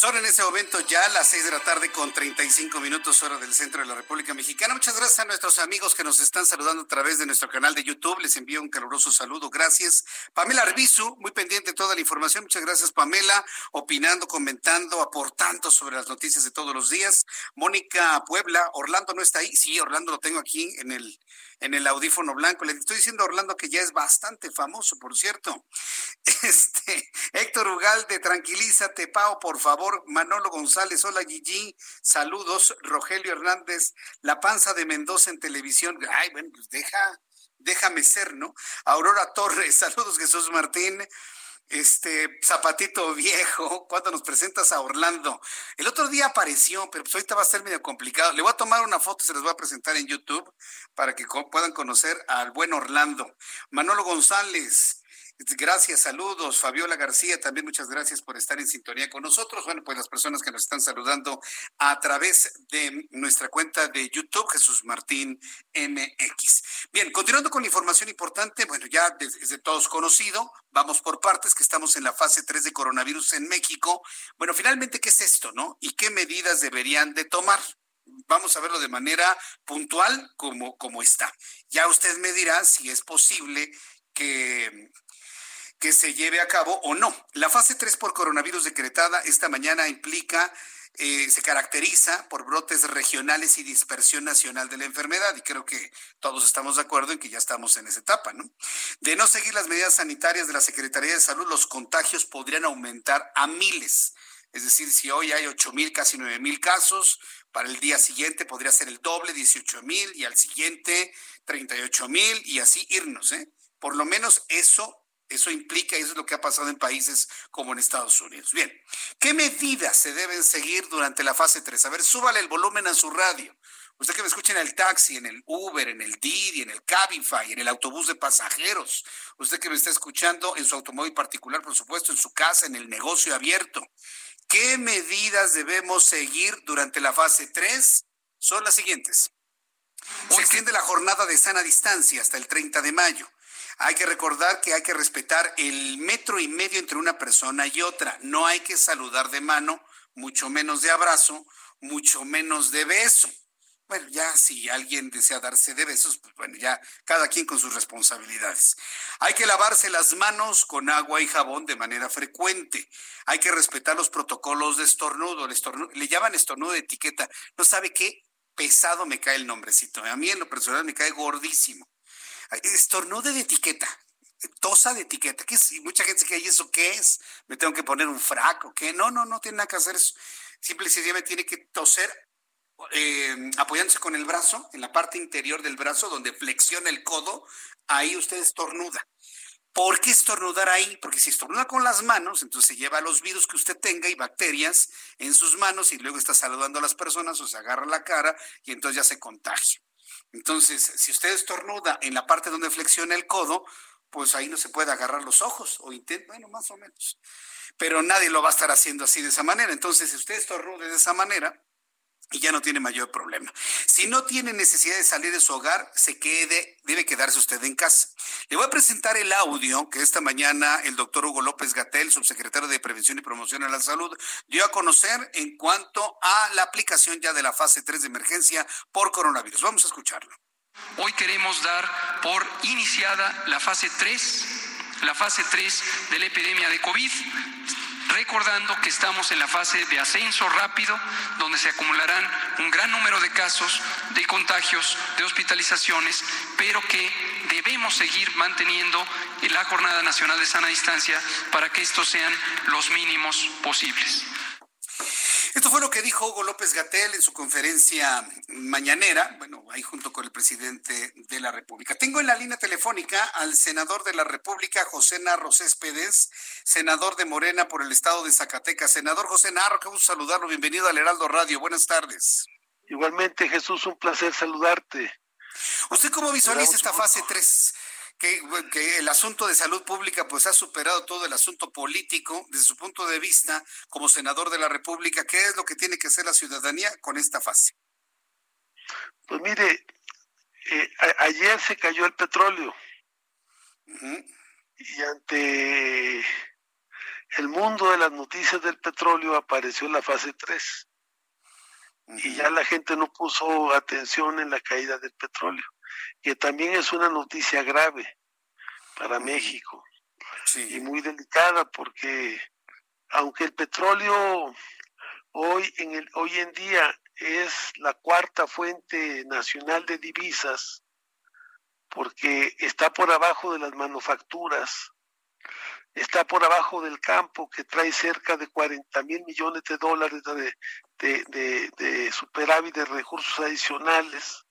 Son en ese momento ya las seis de la tarde con 35 minutos hora del centro de la República Mexicana. Muchas gracias a nuestros amigos que nos están saludando a través de nuestro canal de YouTube. Les envío un caluroso saludo. Gracias. Pamela Arbizu, muy pendiente de toda la información. Muchas gracias, Pamela, opinando, comentando, aportando sobre las noticias de todos los días. Mónica Puebla, Orlando no está ahí. Sí, Orlando lo tengo aquí en el en el audífono blanco. Le estoy diciendo a Orlando que ya es bastante famoso, por cierto. Este, Héctor Ugalde, tranquilízate, Pau, por favor. Manolo González, hola Gigi, saludos. Rogelio Hernández, La Panza de Mendoza en televisión. Ay, bueno, pues deja, déjame ser, ¿no? Aurora Torres, saludos Jesús Martín este zapatito viejo, cuando nos presentas a Orlando. El otro día apareció, pero pues ahorita va a ser medio complicado. Le voy a tomar una foto, se les voy a presentar en YouTube para que puedan conocer al buen Orlando. Manolo González, Gracias, saludos. Fabiola García, también muchas gracias por estar en sintonía con nosotros. Bueno, pues las personas que nos están saludando a través de nuestra cuenta de YouTube, Jesús Martín MX. Bien, continuando con la información importante, bueno, ya desde todos conocido, vamos por partes, que estamos en la fase 3 de coronavirus en México. Bueno, finalmente, ¿qué es esto, no? ¿Y qué medidas deberían de tomar? vamos a verlo de manera puntual como, como está. Ya usted me dirá si es posible que que se lleve a cabo o no. La fase 3 por coronavirus decretada esta mañana implica eh, se caracteriza por brotes regionales y dispersión nacional de la enfermedad y creo que todos estamos de acuerdo en que ya estamos en esa etapa, ¿no? De no seguir las medidas sanitarias de la Secretaría de Salud, los contagios podrían aumentar a miles. Es decir, si hoy hay 8 mil, casi 9 mil casos, para el día siguiente podría ser el doble, 18 mil, y al siguiente 38 mil, y así irnos, ¿eh? Por lo menos eso eso implica, y eso es lo que ha pasado en países como en Estados Unidos. Bien, ¿qué medidas se deben seguir durante la fase 3? A ver, súbale el volumen a su radio. Usted que me escucha en el taxi, en el Uber, en el Didi, en el Cabify, en el autobús de pasajeros. Usted que me está escuchando en su automóvil particular, por supuesto, en su casa, en el negocio abierto. ¿Qué medidas debemos seguir durante la fase 3? Son las siguientes. Se extiende la jornada de sana distancia hasta el 30 de mayo. Hay que recordar que hay que respetar el metro y medio entre una persona y otra. No hay que saludar de mano, mucho menos de abrazo, mucho menos de beso. Bueno, ya si alguien desea darse de besos, pues bueno, ya cada quien con sus responsabilidades. Hay que lavarse las manos con agua y jabón de manera frecuente. Hay que respetar los protocolos de estornudo. le llaman estornudo de etiqueta. ¿No sabe qué? Pesado me cae el nombrecito. A mí en lo personal me cae gordísimo. Estornudo de etiqueta. Tosa de etiqueta. ¿Qué es? mucha gente dice, ¿y eso qué es? ¿Me tengo que poner un frac o qué? No, no, no tiene nada que hacer eso. Simple y sencillamente tiene que toser eh, apoyándose con el brazo, en la parte interior del brazo, donde flexiona el codo, ahí usted estornuda. ¿Por qué estornudar ahí? Porque si estornuda con las manos, entonces se lleva los virus que usted tenga y bacterias en sus manos y luego está saludando a las personas o se agarra la cara y entonces ya se contagia. Entonces, si usted estornuda en la parte donde flexiona el codo, pues ahí no se puede agarrar los ojos o intenta, bueno, más o menos. Pero nadie lo va a estar haciendo así de esa manera. Entonces, si usted estornuda de esa manera, y ya no tiene mayor problema. Si no tiene necesidad de salir de su hogar, se quede, debe quedarse usted en casa. Le voy a presentar el audio que esta mañana el doctor Hugo López Gatel, subsecretario de Prevención y Promoción a la Salud, dio a conocer en cuanto a la aplicación ya de la fase 3 de emergencia por coronavirus. Vamos a escucharlo. Hoy queremos dar por iniciada la fase 3, la fase 3 de la epidemia de COVID recordando que estamos en la fase de ascenso rápido, donde se acumularán un gran número de casos de contagios, de hospitalizaciones, pero que debemos seguir manteniendo la Jornada Nacional de Sana Distancia para que estos sean los mínimos posibles. Esto fue lo que dijo Hugo López Gatel en su conferencia mañanera, bueno, ahí junto con el presidente de la República. Tengo en la línea telefónica al senador de la República, José Narro Céspedes, senador de Morena por el estado de Zacatecas. Senador José Narro, qué gusto saludarlo. Bienvenido al Heraldo Radio. Buenas tardes. Igualmente, Jesús, un placer saludarte. ¿Usted cómo visualiza esta fase 3? Que, el asunto de salud pública pues ha superado todo el asunto político desde su punto de vista como senador de la República. ¿Qué es lo que tiene que hacer la ciudadanía con esta fase? Pues mire, eh, ayer se cayó el petróleo. Y ante el mundo de las noticias del petróleo apareció la fase 3 y ya la gente no puso atención en la caída del petróleo que también es una noticia grave para México y muy delicada porque aunque el petróleo hoy en el hoy en día es la cuarta fuente nacional de divisas porque está por abajo de las manufacturas, está por abajo del campo que trae cerca de 40 mil millones de dólares de, de, de superávit de recursos adicionales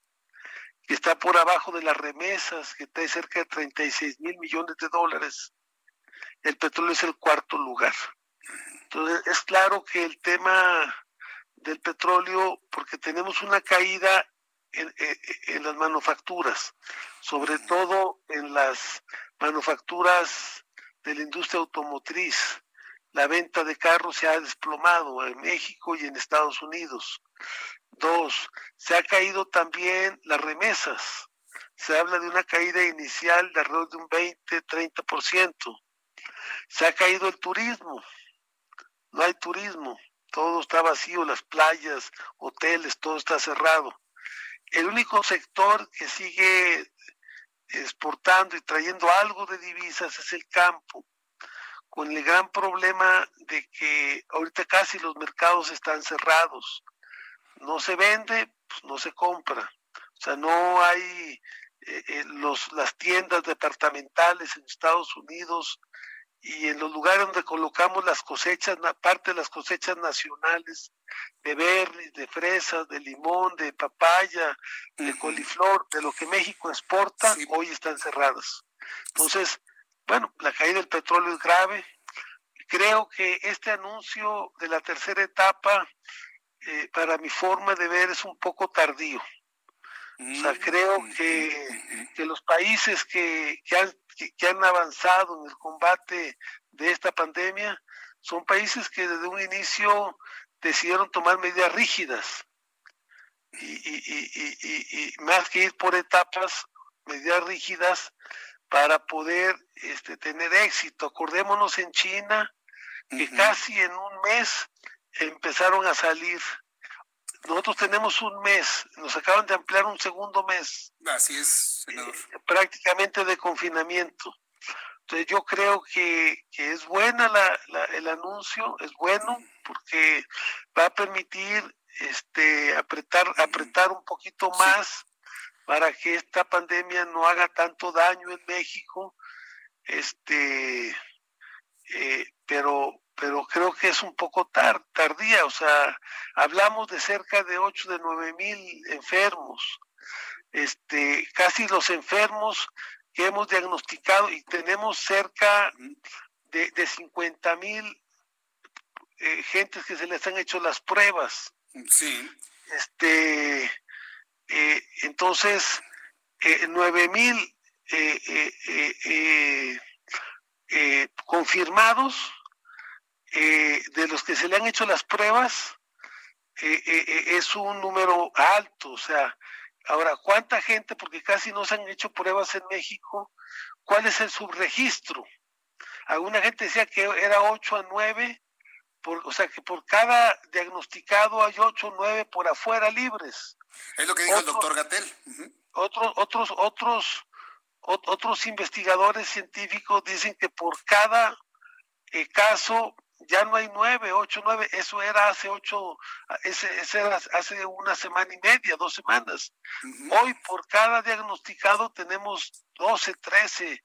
está por abajo de las remesas, que está cerca de 36 mil millones de dólares. El petróleo es el cuarto lugar. Entonces, es claro que el tema del petróleo, porque tenemos una caída en, en, las manufacturas, sobre todo en las manufacturas de la industria automotriz. La venta de carros se ha desplomado en México y en Estados Unidos. Dos, se ha caído también las remesas. Se habla de una caída inicial de alrededor de un 20-30%. Se ha caído el turismo. No hay turismo. Todo está vacío, las playas, hoteles, todo está cerrado. El único sector que sigue exportando y trayendo algo de divisas es el campo, con el gran problema de que ahorita casi los mercados están cerrados no se vende, pues no se compra. O sea, no hay eh, eh, los, las tiendas departamentales en Estados Unidos y en los lugares donde colocamos las cosechas, parte de las cosechas nacionales, de berries, de fresas, de limón, de papaya, de coliflor, de lo que México exporta, hoy están cerradas. Entonces, bueno, la caída del petróleo es grave. Creo que este anuncio de la tercera etapa eh, para mi forma de ver es un poco tardío. O sea, creo mm, que, que los países que, que, han, que, han avanzado en el combate de esta pandemia son países que desde un inicio decidieron tomar medidas rígidas y, y, y, y, más que ir por etapas, medidas rígidas para poder este, tener éxito. Acordémonos en China que casi en un mes empezaron a salir nosotros tenemos un mes, nos acaban de ampliar un segundo mes. Así es, senador. Eh, prácticamente de confinamiento. Entonces yo creo que, que es buena la, el anuncio, es bueno porque va a permitir este apretar apretar un poquito más para que esta pandemia no haga tanto daño en México este eh, pero pero creo que es un poco tardía, o sea, hablamos de cerca de 8 de 9 mil enfermos, este, casi los enfermos que hemos diagnosticado y tenemos cerca de, de 50 mil eh, gentes que se les han hecho las pruebas. Sí. Este, eh, entonces, eh, 9 mil eh, eh, confirmados eh, de los que se le han hecho las pruebas, eh, eh, es un número alto. O sea, ahora, ¿cuánta gente? Porque casi no se han hecho pruebas en México. ¿Cuál es el subregistro? Alguna gente decía que era 8 a 9, por, o sea que por cada diagnosticado hay 8 o 9 por afuera libres. Es lo que dijo el doctor Gatel. Otros, otros, otros, otros investigadores científicos dicen que por cada caso ya no hay nueve, ocho, nueve, eso era hace ocho, ese, ese era hace una semana y media, dos semanas. Hoy por cada diagnosticado tenemos 12, 13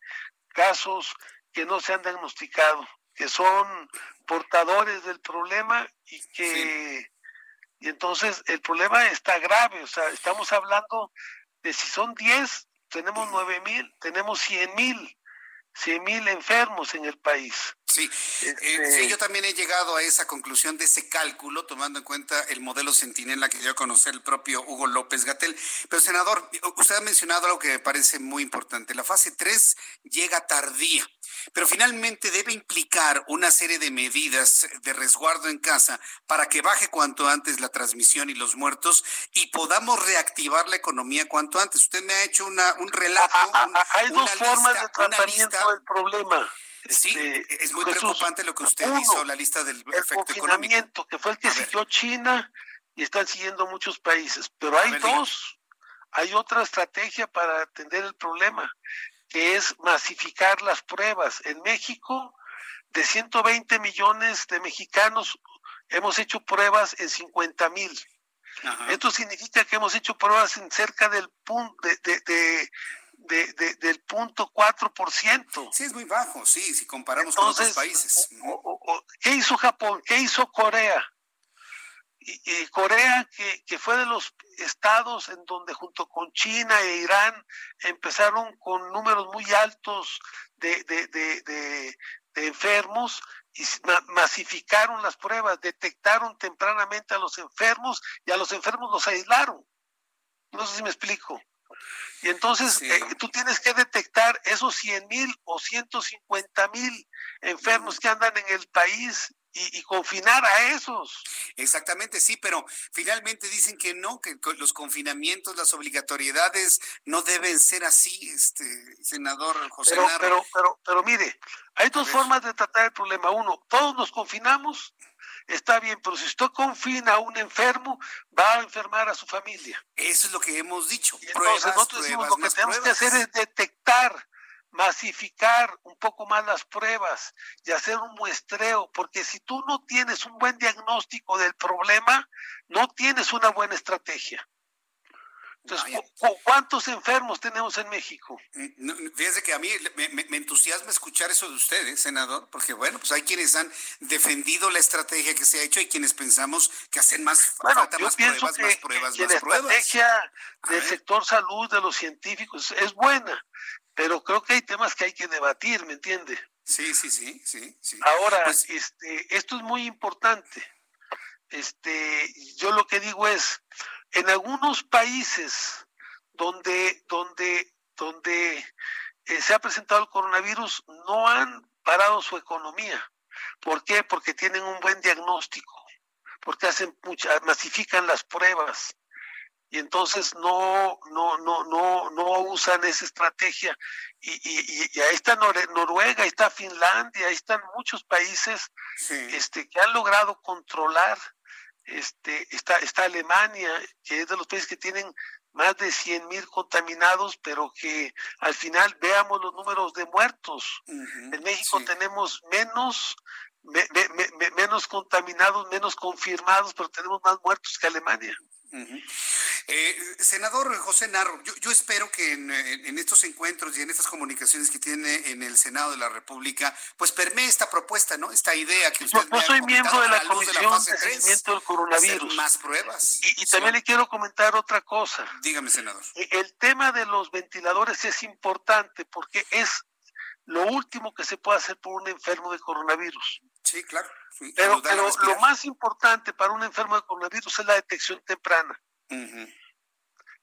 casos que no se han diagnosticado, que son portadores del problema y que, y entonces el problema está grave, o sea, estamos hablando de si son 10, tenemos nueve mil, tenemos cien mil, cien mil enfermos en el país. Sí, eh, sí, Este yo también he llegado a esa conclusión de ese cálculo, tomando en cuenta el modelo Centinela que dio a conocer el propio Hugo López Gatel. Pero, senador, usted ha mencionado algo que me parece muy importante. La fase 3 llega tardía, pero finalmente debe implicar una serie de medidas de resguardo en casa para que baje cuanto antes la transmisión y los muertos y podamos reactivar la economía cuanto antes. Usted me ha hecho una, un relato. un- Hay dos una formas lista- de una tratamiento del problema. Sí, Este, es muy Jesús. preocupante lo que usted Uno, hizo, la lista del el efecto económico. confinamiento, que fue el que siguió China y están siguiendo muchos países. Pero hay ver, diga. dos. Hay otra estrategia para atender el problema, que es masificar las pruebas. En México, de 120 millones de mexicanos, hemos hecho pruebas en 50 mil. Esto significa que hemos hecho pruebas en cerca del punto de, de- de- de- de- del punto 4%. Sí, es muy bajo, sí, si comparamos con otros países. ¿Qué hizo Japón? ¿Qué hizo Corea? Y, y Corea, que, que fue de los estados en donde junto con China e Irán empezaron con números muy altos de, de- de- enfermos y masificaron las pruebas, detectaron tempranamente a los enfermos y a los enfermos los aislaron. No sé si me explico. Y entonces eh, tú tienes que detectar esos 100 mil o 150 mil enfermos que andan en el país y, y confinar a esos. Exactamente, sí, pero finalmente dicen que no, que los confinamientos, las obligatoriedades no deben ser así, este senador José Pero, Narro. pero, pero, pero mire, hay dos formas de tratar el problema. Uno, todos nos confinamos, está bien, pero si usted confina a un enfermo, va a enfermar a su familia. Eso es lo que hemos dicho. Entonces, pruebas, nosotros decimos pruebas, lo que tenemos pruebas. que hacer es detectar, masificar un poco más las pruebas y hacer un muestreo, porque si tú no tienes un buen diagnóstico del problema, no tienes una buena estrategia. Entonces, ¿cu- cu- ¿cuántos enfermos tenemos en México? No, Fíjese que a mí me, me- me entusiasma escuchar eso de ustedes, senador, porque bueno, pues hay quienes han defendido la estrategia que se ha hecho y quienes pensamos que hacen más Bueno, falta yo más pienso pruebas, que, más pruebas, que más la pruebas. estrategia del sector salud, de los científicos, es buena, pero creo que hay temas que hay que debatir, ¿me entiende? Sí, sí, sí, sí, sí. Ahora, Pues, este, esto es muy importante. Este, yo lo que digo es, en algunos países donde, donde, donde eh, se ha presentado el coronavirus, no han parado su economía. ¿Por qué? Porque tienen un buen diagnóstico, porque hacen mucha, masifican las pruebas y entonces no, no, no, no, no usan esa estrategia. Y, y, y ahí está Noruega, ahí está Finlandia, ahí están muchos países este, que han logrado controlar este, está, está Alemania, que es de los países que tienen más de 100 mil contaminados, pero que al final veamos los números de muertos. en México tenemos menos, menos contaminados, menos confirmados, pero tenemos más muertos que Alemania. Eh, senador José Narro, yo, espero que en, estos encuentros y en estas comunicaciones que tiene en el Senado de la República, pues permee esta propuesta, ¿no? Esta idea que usted Yo, soy miembro de la, Comisión de, Seguimiento del Coronavirus. Más pruebas. Y, también le quiero comentar otra cosa. Dígame, senador. E, el tema de los ventiladores es importante porque es lo último que se puede hacer por un enfermo de coronavirus. Sí, claro. pero, lo más importante para un enfermo de coronavirus es la detección temprana.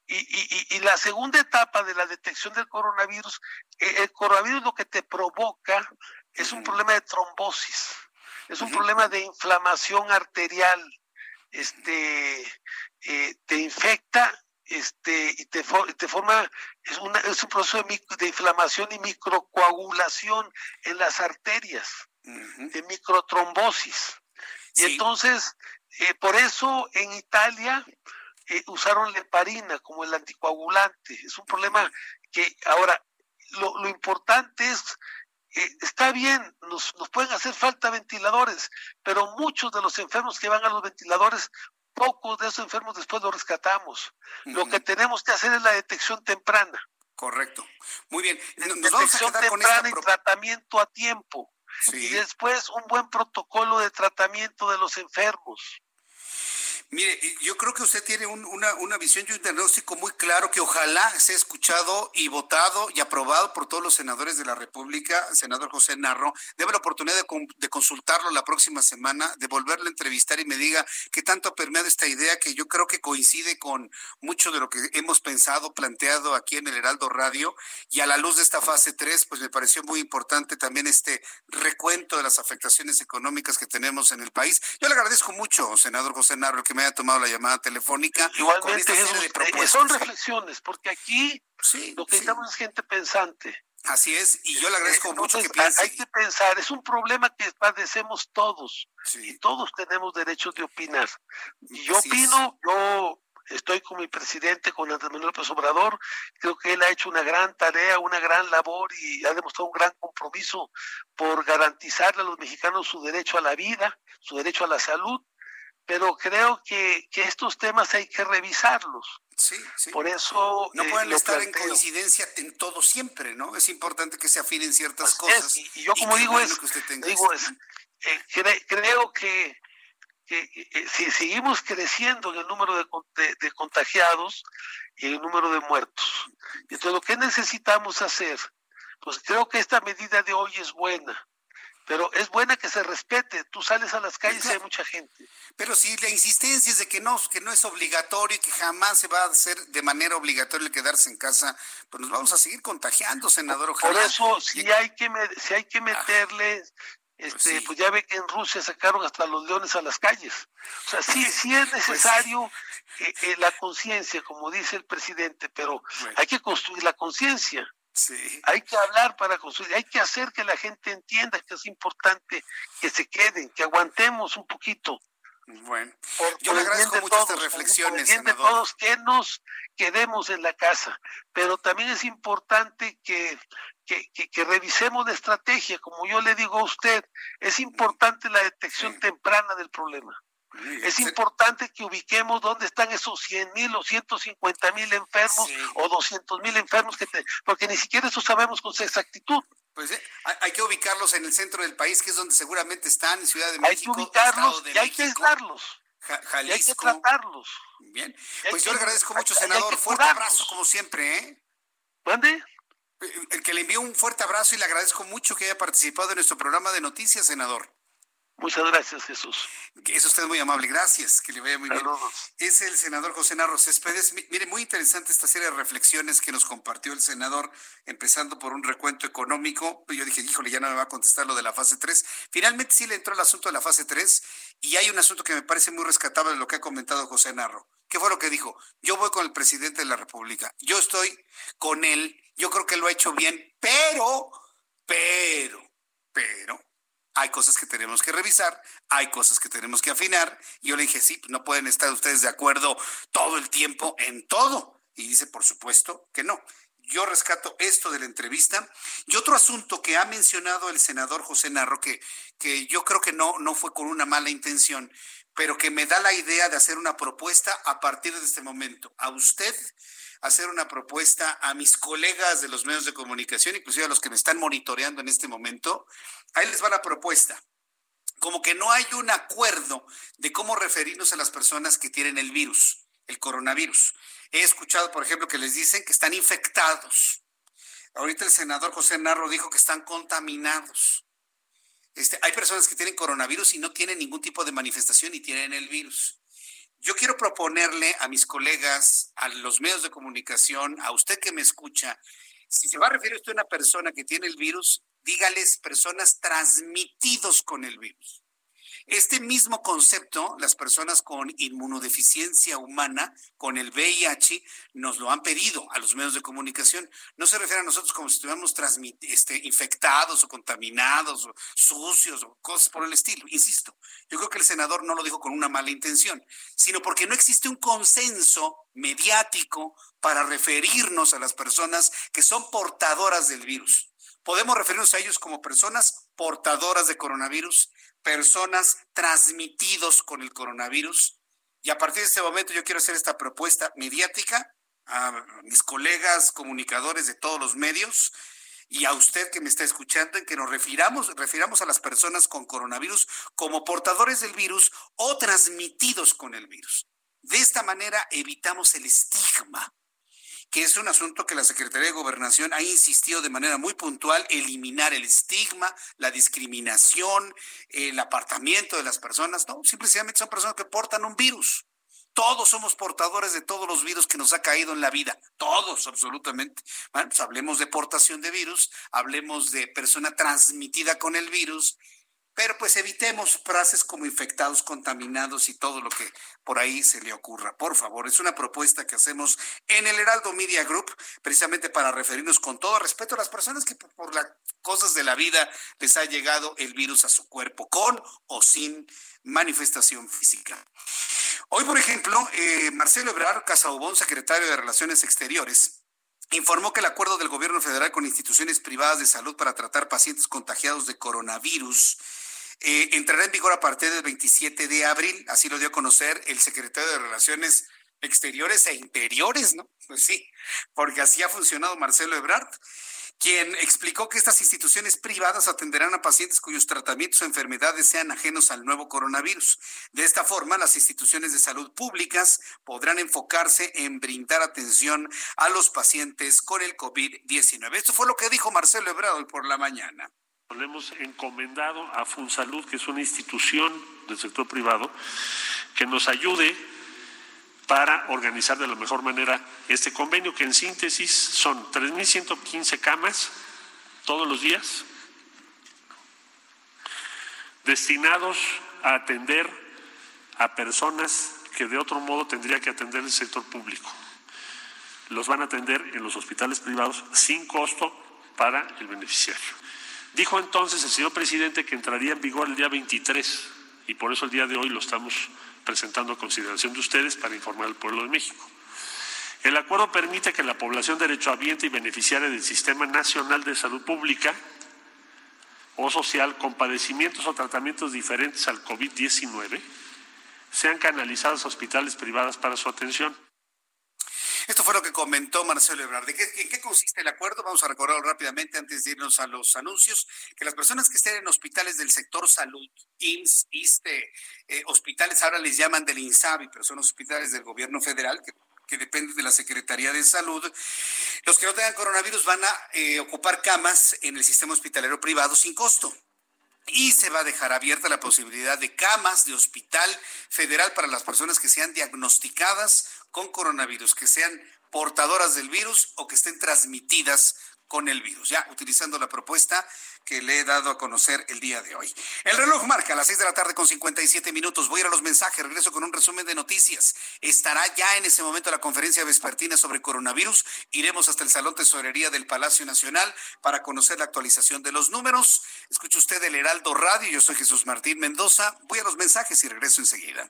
y, la segunda etapa de la detección del coronavirus, eh, el coronavirus lo que te provoca es un problema de trombosis, es un problema de inflamación arterial, este, eh, te infecta este, y te, te forma, es, una, es un proceso de, inflamación y microcoagulación en las arterias, de microtrombosis. Y entonces, eh, por eso en Italia eh, usaron leparina como el anticoagulante. Es un problema que ahora, lo, lo importante es eh, está bien, nos, nos, pueden hacer falta ventiladores, pero muchos de los enfermos que van a los ventiladores pocos de esos enfermos después los rescatamos. Lo que tenemos que hacer es la detección temprana. Correcto. Muy bien. detección temprana y tratamiento a tiempo. Y después un buen protocolo de tratamiento de los enfermos. Mire, yo creo que usted tiene una, una, visión y un diagnóstico muy claro que ojalá sea escuchado y votado y aprobado por todos los senadores de la República. Senador José Narro, debe la oportunidad de, consultarlo la próxima semana, de volverlo a entrevistar y me diga qué tanto ha permeado esta idea que yo creo que coincide con mucho de lo que hemos pensado, planteado aquí en el Heraldo Radio. Y a la luz de esta fase 3, pues me pareció muy importante también este recuento de las afectaciones económicas que tenemos en el país. Yo le agradezco mucho, senador José Narro, que me haya tomado la llamada telefónica. Igualmente, eh, son reflexiones, porque aquí lo que necesitamos es gente pensante. Así es, y yo le agradezco eh, mucho que piense. Hay que pensar, es un problema que padecemos todos, y todos tenemos derecho de opinar. Y yo opino, yo estoy con mi presidente, con Andrés Manuel López Obrador, creo que él ha hecho una gran tarea, una gran labor y ha demostrado un gran compromiso por garantizarle a los mexicanos su derecho a la vida, su derecho a la salud, pero creo que, estos temas hay que revisarlos. Sí, sí. Por eso. No pueden eh, estar en coincidencia en todo siempre, ¿no? Es importante que se afinen ciertas cosas. y, yo, como digo, es, digo es, eh, creo que, eh, si seguimos creciendo en el número de, de, contagiados y el número de muertos, entonces lo que necesitamos hacer, pues creo que esta medida de hoy es buena pero es buena que se respete. Tú sales a las calles y hay mucha gente. Pero si la insistencia es de que no, que no es obligatorio y que jamás se va a hacer de manera obligatoria el quedarse en casa, pues nos vamos a seguir contagiando, senador. Por eso, si hay que, si hay que meterle, pues este, pues, ya ve que en Rusia sacaron hasta los leones a las calles. O sea, sí, sí es pues necesario eh, la conciencia, como dice el presidente, pero hay que construir la conciencia. Hay que hablar para construir, hay que hacer que la gente entienda que es importante que se queden, que aguantemos un poquito. Bueno, yo le agradezco mucho estas reflexiones. Por de todos, que nos quedemos en la casa, pero también es importante que, que, que, revisemos la estrategia, como yo le digo a usted, es importante la detección temprana del problema. Es importante que ubiquemos dónde están esos 100 mil o 150 mil enfermos o 200 mil enfermos, que porque ni siquiera eso sabemos con exactitud. Pues eh, hay que ubicarlos en el centro del país, que es donde seguramente están, en Ciudad de México. Hay que ubicarlos y hay que aislarlos. Y hay que tratarlos. Bien, pues yo le agradezco mucho, senador. Fuerte abrazo, como siempre. ¿eh? ¿Dónde? El que le envío un fuerte abrazo y le agradezco mucho que haya participado en nuestro programa de noticias, senador. Muchas gracias, Jesús. Es usted muy amable, gracias, que le vaya muy bien. Es el senador José Narro Céspedes. Mire, muy interesante esta serie de reflexiones que nos compartió el senador, empezando por un recuento económico. Yo dije, híjole, ya no me va a contestar lo de la fase 3. Finalmente sí le entró el asunto de la fase 3 y hay un asunto que me parece muy rescatable de lo que ha comentado José Narro. ¿Qué fue lo que dijo? Yo voy con el presidente de la República, yo estoy con él, yo creo que lo ha hecho bien, pero, pero, pero hay cosas que tenemos que revisar hay cosas que tenemos que afinar. Y yo le dije, sí, no pueden estar ustedes de acuerdo todo el tiempo en todo. Y dice, por supuesto que no. Yo rescato esto de la entrevista. Y otro asunto que ha mencionado el senador José Narro, que, que yo creo que no, no fue con una mala intención, pero que me da la idea de hacer una propuesta a partir de este momento. A usted, hacer una propuesta a mis colegas de los medios de comunicación, inclusive a los que me están monitoreando en este momento. Ahí les va la propuesta. Como que no hay un acuerdo de cómo referirnos a las personas que tienen el virus, el coronavirus. He escuchado, por ejemplo, que les dicen que están infectados. Ahorita el senador José Narro dijo que están contaminados. Este, hay personas que tienen coronavirus y no tienen ningún tipo de manifestación y tienen el virus. Yo quiero proponerle a mis colegas, a los medios de comunicación, a usted que me escucha, si se va a referir usted a una persona que tiene el virus, dígales personas transmitidos con el virus. Este mismo concepto, las personas con inmunodeficiencia humana, con el VIH, nos lo han pedido a los medios de comunicación. No se refiere a nosotros como si estuviéramos este, infectados o contaminados o sucios o cosas por el estilo. Insisto, yo creo que el senador no lo dijo con una mala intención, sino porque no existe un consenso mediático para referirnos a las personas que son portadoras del virus. Podemos referirnos a ellos como personas portadoras de coronavirus, personas transmitidos con el coronavirus. Y a partir de este momento yo quiero hacer esta propuesta mediática a mis colegas comunicadores de todos los medios y a usted que me está escuchando en que nos refiramos, refiramos a las personas con coronavirus como portadores del virus o transmitidos con el virus. De esta manera evitamos el estigma que es un asunto que la Secretaría de Gobernación ha insistido de manera muy puntual, eliminar el estigma, la discriminación, el apartamiento de las personas. No, simplemente son personas que portan un virus. Todos somos portadores de todos los virus que nos ha caído en la vida. Todos, absolutamente. Bueno, pues hablemos de portación de virus, hablemos de persona transmitida con el virus pero pues evitemos frases como infectados, contaminados y todo lo que por ahí se le ocurra. Por favor, es una propuesta que hacemos en el Heraldo Media Group, precisamente para referirnos con todo respeto a las personas que por las cosas de la vida les ha llegado el virus a su cuerpo, con o sin manifestación física. Hoy, por ejemplo, eh, Marcelo Ebrard Casaubón, secretario de Relaciones Exteriores, informó que el acuerdo del gobierno federal con instituciones privadas de salud para tratar pacientes contagiados de coronavirus eh, entrará en vigor a partir del 27 de abril, así lo dio a conocer el secretario de Relaciones Exteriores e Interiores, ¿no? Pues sí, porque así ha funcionado Marcelo Ebrard, quien explicó que estas instituciones privadas atenderán a pacientes cuyos tratamientos o enfermedades sean ajenos al nuevo coronavirus. De esta forma, las instituciones de salud públicas podrán enfocarse en brindar atención a los pacientes con el COVID-19. Esto fue lo que dijo Marcelo Ebrard por la mañana. Le hemos encomendado a FunSalud, que es una institución del sector privado, que nos ayude para organizar de la mejor manera este convenio, que en síntesis son 3.115 camas todos los días, destinados a atender a personas que de otro modo tendría que atender el sector público. Los van a atender en los hospitales privados sin costo para el beneficiario. Dijo entonces el señor presidente que entraría en vigor el día 23 y por eso el día de hoy lo estamos presentando a consideración de ustedes para informar al pueblo de México. El acuerdo permite que la población derechohabiente y beneficiaria del Sistema Nacional de Salud Pública o social con padecimientos o tratamientos diferentes al COVID-19 sean canalizados a hospitales privados para su atención. Esto fue lo que comentó Marcelo Ebrard. ¿En qué consiste el acuerdo? Vamos a recordarlo rápidamente antes de irnos a los anuncios. Que las personas que estén en hospitales del sector salud, IMSS, ISTE, eh, hospitales ahora les llaman del INSABI, pero son hospitales del gobierno federal que que dependen de la Secretaría de Salud, los que no tengan coronavirus van a eh, ocupar camas en el sistema hospitalero privado sin costo y se va a dejar abierta la posibilidad de camas de hospital federal para las personas que sean diagnosticadas con coronavirus, que sean portadoras del virus o que estén transmitidas con el virus, ya utilizando la propuesta que le he dado a conocer el día de hoy. El reloj marca a las 6 de la tarde con 57 minutos. Voy a ir a los mensajes, regreso con un resumen de noticias. Estará ya en ese momento la conferencia vespertina sobre coronavirus. Iremos hasta el Salón Tesorería del Palacio Nacional para conocer la actualización de los números. Escucha usted el Heraldo Radio, yo soy Jesús Martín Mendoza. Voy a los mensajes y regreso enseguida.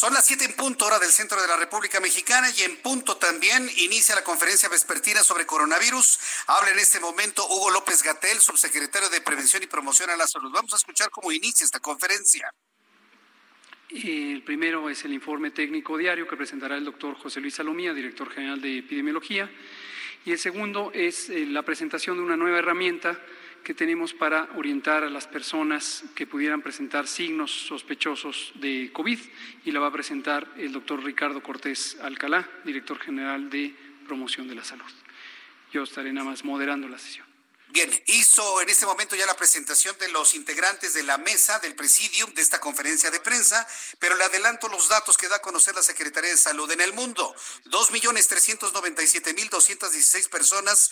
Son las siete en punto hora del centro de la República Mexicana y en punto también inicia la conferencia vespertina sobre coronavirus. Habla en este momento Hugo López Gatel, subsecretario de Prevención y Promoción a la Salud. Vamos a escuchar cómo inicia esta conferencia. El primero es el informe técnico diario que presentará el doctor José Luis Salomía, director general de epidemiología. Y el segundo es eh, la presentación de una nueva herramienta que tenemos para orientar a las personas que pudieran presentar signos sospechosos de COVID y la va a presentar el doctor Ricardo Cortés Alcalá, director general de Promoción de la Salud. Yo estaré nada más moderando la sesión. Bien, hizo en este momento ya la presentación de los integrantes de la mesa del presidium de esta conferencia de prensa, pero le adelanto los datos que da a conocer la Secretaría de Salud en el mundo. 2.397.216 personas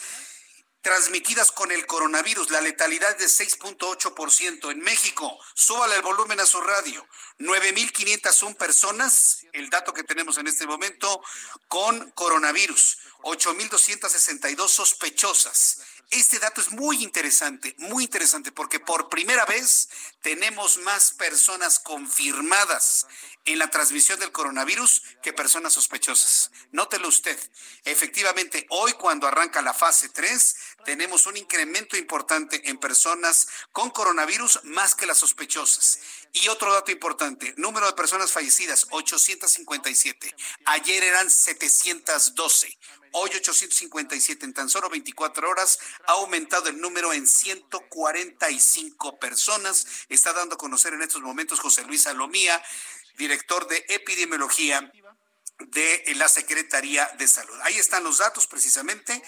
transmitidas con el coronavirus. La letalidad de 6.8% en México. Súbale el volumen a su radio. 9.501 personas, el dato que tenemos en este momento, con coronavirus. 8.262 sospechosas. Este dato es muy interesante, muy interesante, porque por primera vez tenemos más personas confirmadas en la transmisión del coronavirus que personas sospechosas. Nótelo usted. Efectivamente, hoy cuando arranca la fase 3, tenemos un incremento importante en personas con coronavirus más que las sospechosas. Y otro dato importante, número de personas fallecidas, 857. Ayer eran 712. Hoy 857 en tan solo 24 horas ha aumentado el número en 145 personas. Está dando a conocer en estos momentos José Luis Salomía, director de epidemiología de la Secretaría de Salud. Ahí están los datos precisamente.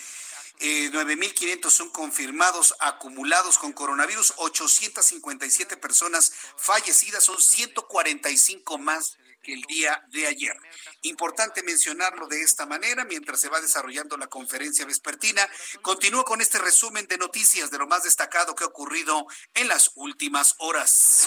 Eh, 9.500 son confirmados acumulados con coronavirus, 857 personas fallecidas, son 145 más que el día de ayer. Importante mencionarlo de esta manera mientras se va desarrollando la conferencia vespertina. Continúo con este resumen de noticias de lo más destacado que ha ocurrido en las últimas horas.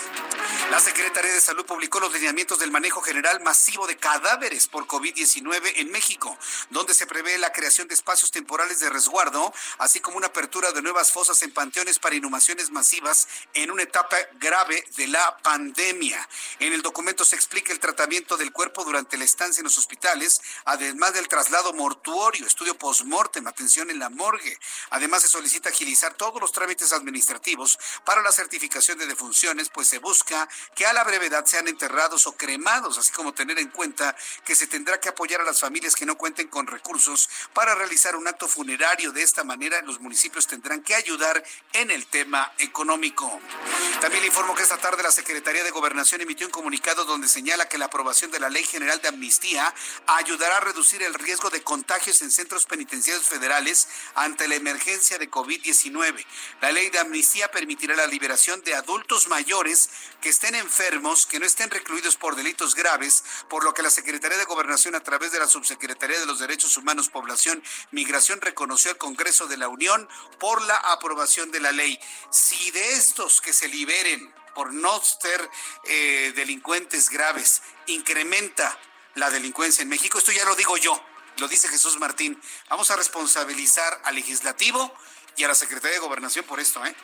La Secretaría de Salud publicó los lineamientos del manejo general masivo de cadáveres por COVID-19 en México, donde se prevé la creación de espacios temporales de resguardo, así como una apertura de nuevas fosas en panteones para inhumaciones masivas en una etapa grave de la pandemia. En el documento se explica el tratamiento del cuerpo durante la estancia en los hospitales, además del traslado mortuorio, estudio post-mortem, atención en la morgue. Además, se solicita agilizar todos los trámites administrativos para la certificación de defunciones, pues se busca que a la brevedad sean enterrados o cremados, así como tener en cuenta que se tendrá que apoyar a las familias que no cuenten con recursos para realizar un acto funerario. De esta manera, los municipios tendrán que ayudar en el tema económico. También le informo que esta tarde la Secretaría de Gobernación emitió un comunicado donde señala que la aprobación de la Ley General de Amnistía ayudará a reducir el riesgo de contagios en centros penitenciarios federales ante la emergencia de COVID-19. La ley de amnistía permitirá la liberación de adultos mayores que estén enfermos, que no estén recluidos por delitos graves, por lo que la Secretaría de Gobernación a través de la Subsecretaría de los Derechos Humanos, Población, Migración reconoció al Congreso de la Unión por la aprobación de la ley. Si de estos que se liberen por no ser eh, delincuentes graves incrementa la delincuencia en México. Esto ya lo digo yo, lo dice Jesús Martín. Vamos a responsabilizar al legislativo y a la Secretaría de Gobernación por esto, ¿eh?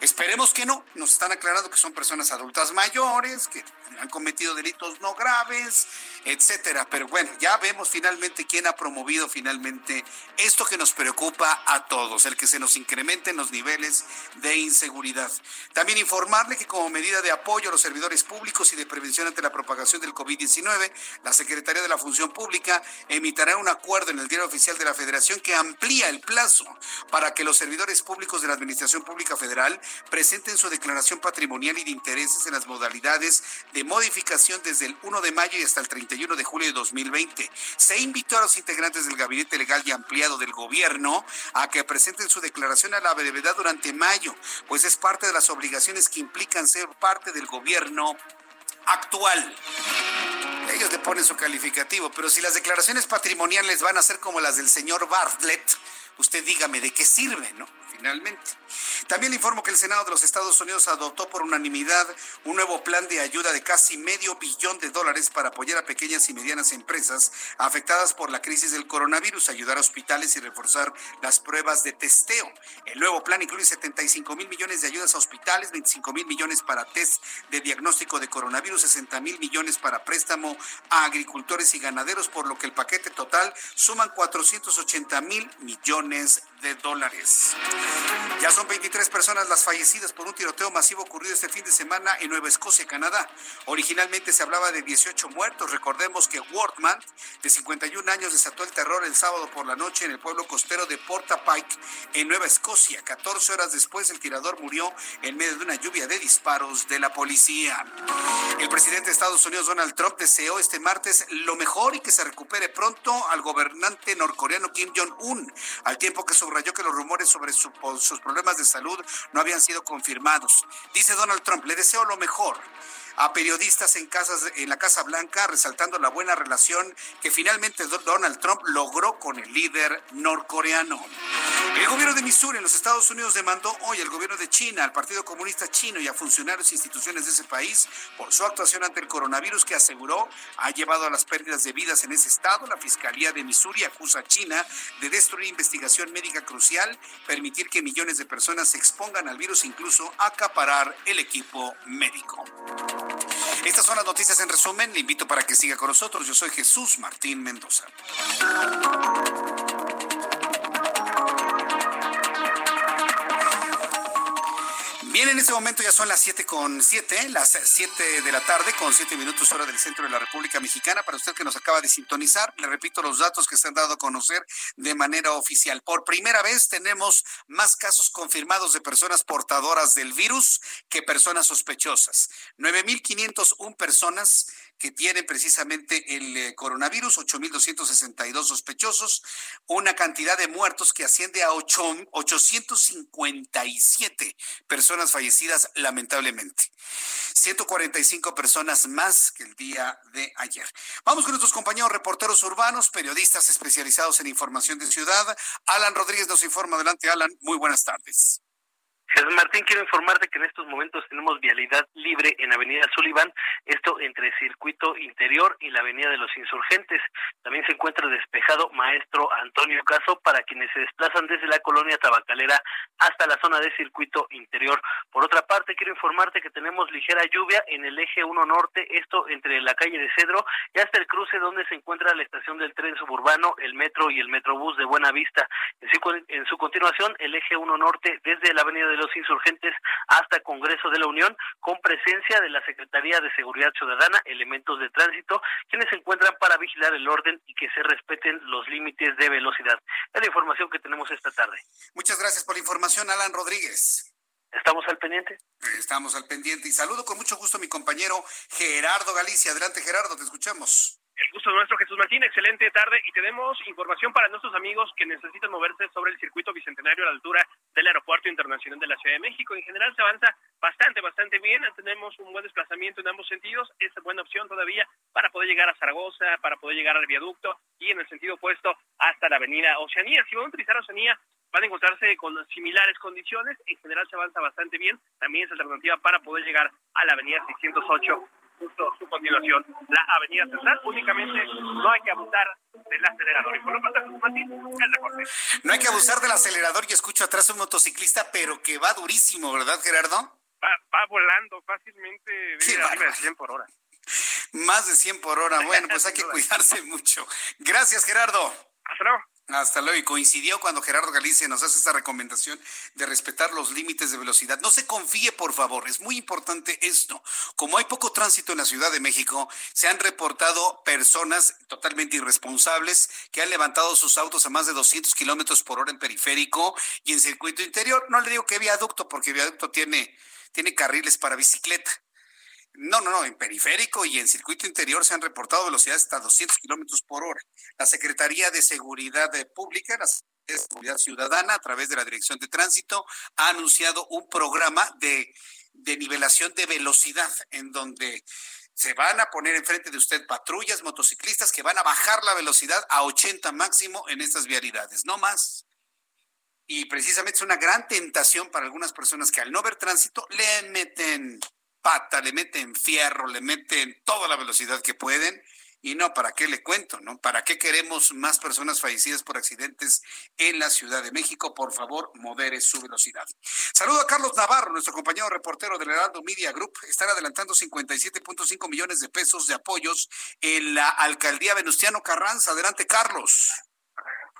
Esperemos que no. Nos están aclarando que son personas adultas mayores, que han cometido delitos no graves, etcétera. Pero bueno, ya vemos finalmente quién ha promovido finalmente esto que nos preocupa a todos, el que se nos incrementen los niveles de inseguridad. También informarle que como medida de apoyo a los servidores públicos y de prevención ante la propagación del COVID-19, la Secretaría de la Función Pública emitirá un acuerdo en el Diario Oficial de la Federación que amplía el plazo para que los servidores públicos de la Administración Pública Federal presenten su declaración patrimonial y de intereses en las modalidades de modificación desde el 1 de mayo y hasta el 31 de julio de 2020. Se invitó a los integrantes del Gabinete Legal y Ampliado del Gobierno a que presenten su declaración a la brevedad durante mayo, pues es parte de las obligaciones que implican ser parte del gobierno actual. Ellos le ponen su calificativo, pero si las declaraciones patrimoniales van a ser como las del señor Bartlett, usted dígame de qué sirve, ¿no? Finalmente. También le informo que el Senado de los Estados Unidos adoptó por unanimidad un nuevo plan de ayuda de casi medio billón de dólares para apoyar a pequeñas y medianas empresas afectadas por la crisis del coronavirus, ayudar a hospitales y reforzar las pruebas de testeo. El nuevo plan incluye 75 mil millones de ayudas a hospitales, 25 mil millones para test de diagnóstico de coronavirus, 60 mil millones para préstamo a agricultores y ganaderos, por lo que el paquete total suman 480 mil millones de dólares. Ya son 23 personas las fallecidas por un tiroteo masivo ocurrido este fin de semana en Nueva Escocia, Canadá. Originalmente se hablaba de 18 muertos. Recordemos que Wortman, de 51 años, desató el terror el sábado por la noche en el pueblo costero de Porta Pike, en Nueva Escocia. 14 horas después, el tirador murió en medio de una lluvia de disparos de la policía. El presidente de Estados Unidos, Donald Trump, deseó este martes lo mejor y que se recupere pronto al gobernante norcoreano Kim Jong-un, al tiempo que subrayó que los rumores sobre sus problemas de salud no habían sido confirmados. Dice Donald Trump, le deseo lo mejor a periodistas en, casas, en la Casa Blanca, resaltando la buena relación que finalmente Donald Trump logró con el líder norcoreano. El gobierno de Missouri en los Estados Unidos demandó hoy al gobierno de China, al Partido Comunista Chino y a funcionarios e instituciones de ese país por su actuación ante el coronavirus que aseguró ha llevado a las pérdidas de vidas en ese estado. La Fiscalía de Missouri acusa a China de destruir investigación médica crucial, permitir que millones de personas se expongan al virus incluso acaparar el equipo médico. Estas son las noticias en resumen. Le invito para que siga con nosotros. Yo soy Jesús Martín Mendoza. Bien, en este momento ya son las 7 con 7, las 7 de la tarde con 7 minutos hora del centro de la República Mexicana. Para usted que nos acaba de sintonizar, le repito los datos que se han dado a conocer de manera oficial. Por primera vez tenemos más casos confirmados de personas portadoras del virus que personas sospechosas. 9.501 personas que tienen precisamente el eh, coronavirus, 8.262 sospechosos, una cantidad de muertos que asciende a 8, 857 personas fallecidas lamentablemente. 145 personas más que el día de ayer. Vamos con nuestros compañeros reporteros urbanos, periodistas especializados en información de ciudad. Alan Rodríguez nos informa. Adelante, Alan. Muy buenas tardes. Jesús Martín, quiero informarte que en estos momentos tenemos vialidad libre en Avenida Sullivan, esto entre Circuito Interior y la Avenida de los Insurgentes. También se encuentra despejado Maestro Antonio Caso para quienes se desplazan desde la colonia tabacalera hasta la zona de Circuito Interior. Por otra parte, quiero informarte que tenemos ligera lluvia en el eje 1 norte, esto entre la calle de Cedro y hasta el cruce donde se encuentra la estación del tren suburbano, el metro y el metrobús de Buena Vista. En su, continuación, el eje 1 norte desde la Avenida de los insurgentes hasta Congreso de la Unión, con presencia de la Secretaría de Seguridad Ciudadana, elementos de tránsito, quienes se encuentran para vigilar el orden y que se respeten los límites de velocidad. Es la información que tenemos esta tarde. Muchas gracias por la información, Alan Rodríguez. Estamos al pendiente. Estamos al pendiente y saludo con mucho gusto a mi compañero Gerardo Galicia. Adelante, Gerardo, te escuchamos. El gusto nuestro, Jesús Martín. Excelente tarde y tenemos información para nuestros amigos que necesitan moverse sobre el circuito bicentenario a la altura del Aeropuerto Internacional de la Ciudad de México. En general se avanza bastante, bastante bien. Tenemos un buen desplazamiento en ambos sentidos. Es buena opción todavía para poder llegar a Zaragoza, para poder llegar al viaducto y en el sentido opuesto hasta la avenida Oceanía. Si van a utilizar Oceanía, van a encontrarse con similares condiciones. En general se avanza bastante bien. También es alternativa para poder llegar a la avenida 608 justo su continuación, la Avenida Central. Únicamente no hay que abusar del acelerador. Y por lo tanto, Martín, el reporte. No hay que abusar del acelerador y escucho atrás un motociclista, pero que va durísimo, ¿verdad, Gerardo? Va, va volando fácilmente de, sí, de 100 por hora. Más de 100 por hora. Bueno, pues hay que cuidarse mucho. Gracias, Gerardo. Hasta luego. Hasta luego. Y coincidió cuando Gerardo Galicia nos hace esta recomendación de respetar los límites de velocidad. No se confíe, por favor. Es muy importante esto. Como hay poco tránsito en la Ciudad de México, se han reportado personas totalmente irresponsables que han levantado sus autos a más de 200 kilómetros por hora en periférico y en circuito interior. No le digo que viaducto, porque viaducto tiene, tiene carriles para bicicleta no, no, no, en periférico y en circuito interior se han reportado velocidades hasta 200 kilómetros por hora. La Secretaría de Seguridad Pública, la de Seguridad Ciudadana, a través de la Dirección de Tránsito, ha anunciado un programa de, de nivelación de velocidad en donde se van a poner enfrente de usted patrullas, motociclistas que van a bajar la velocidad a 80 máximo en estas vialidades, no más. Y precisamente es una gran tentación para algunas personas que al no ver tránsito le meten pata, le meten fierro, le meten toda la velocidad que pueden. Y no, ¿para qué le cuento? ¿No? ¿Para qué queremos más personas fallecidas por accidentes en la Ciudad de México? Por favor, modere su velocidad. Saludo a Carlos Navarro, nuestro compañero reportero del Heraldo Media Group. Están adelantando 57.5 millones de pesos de apoyos en la alcaldía Venustiano Carranza. Adelante, Carlos.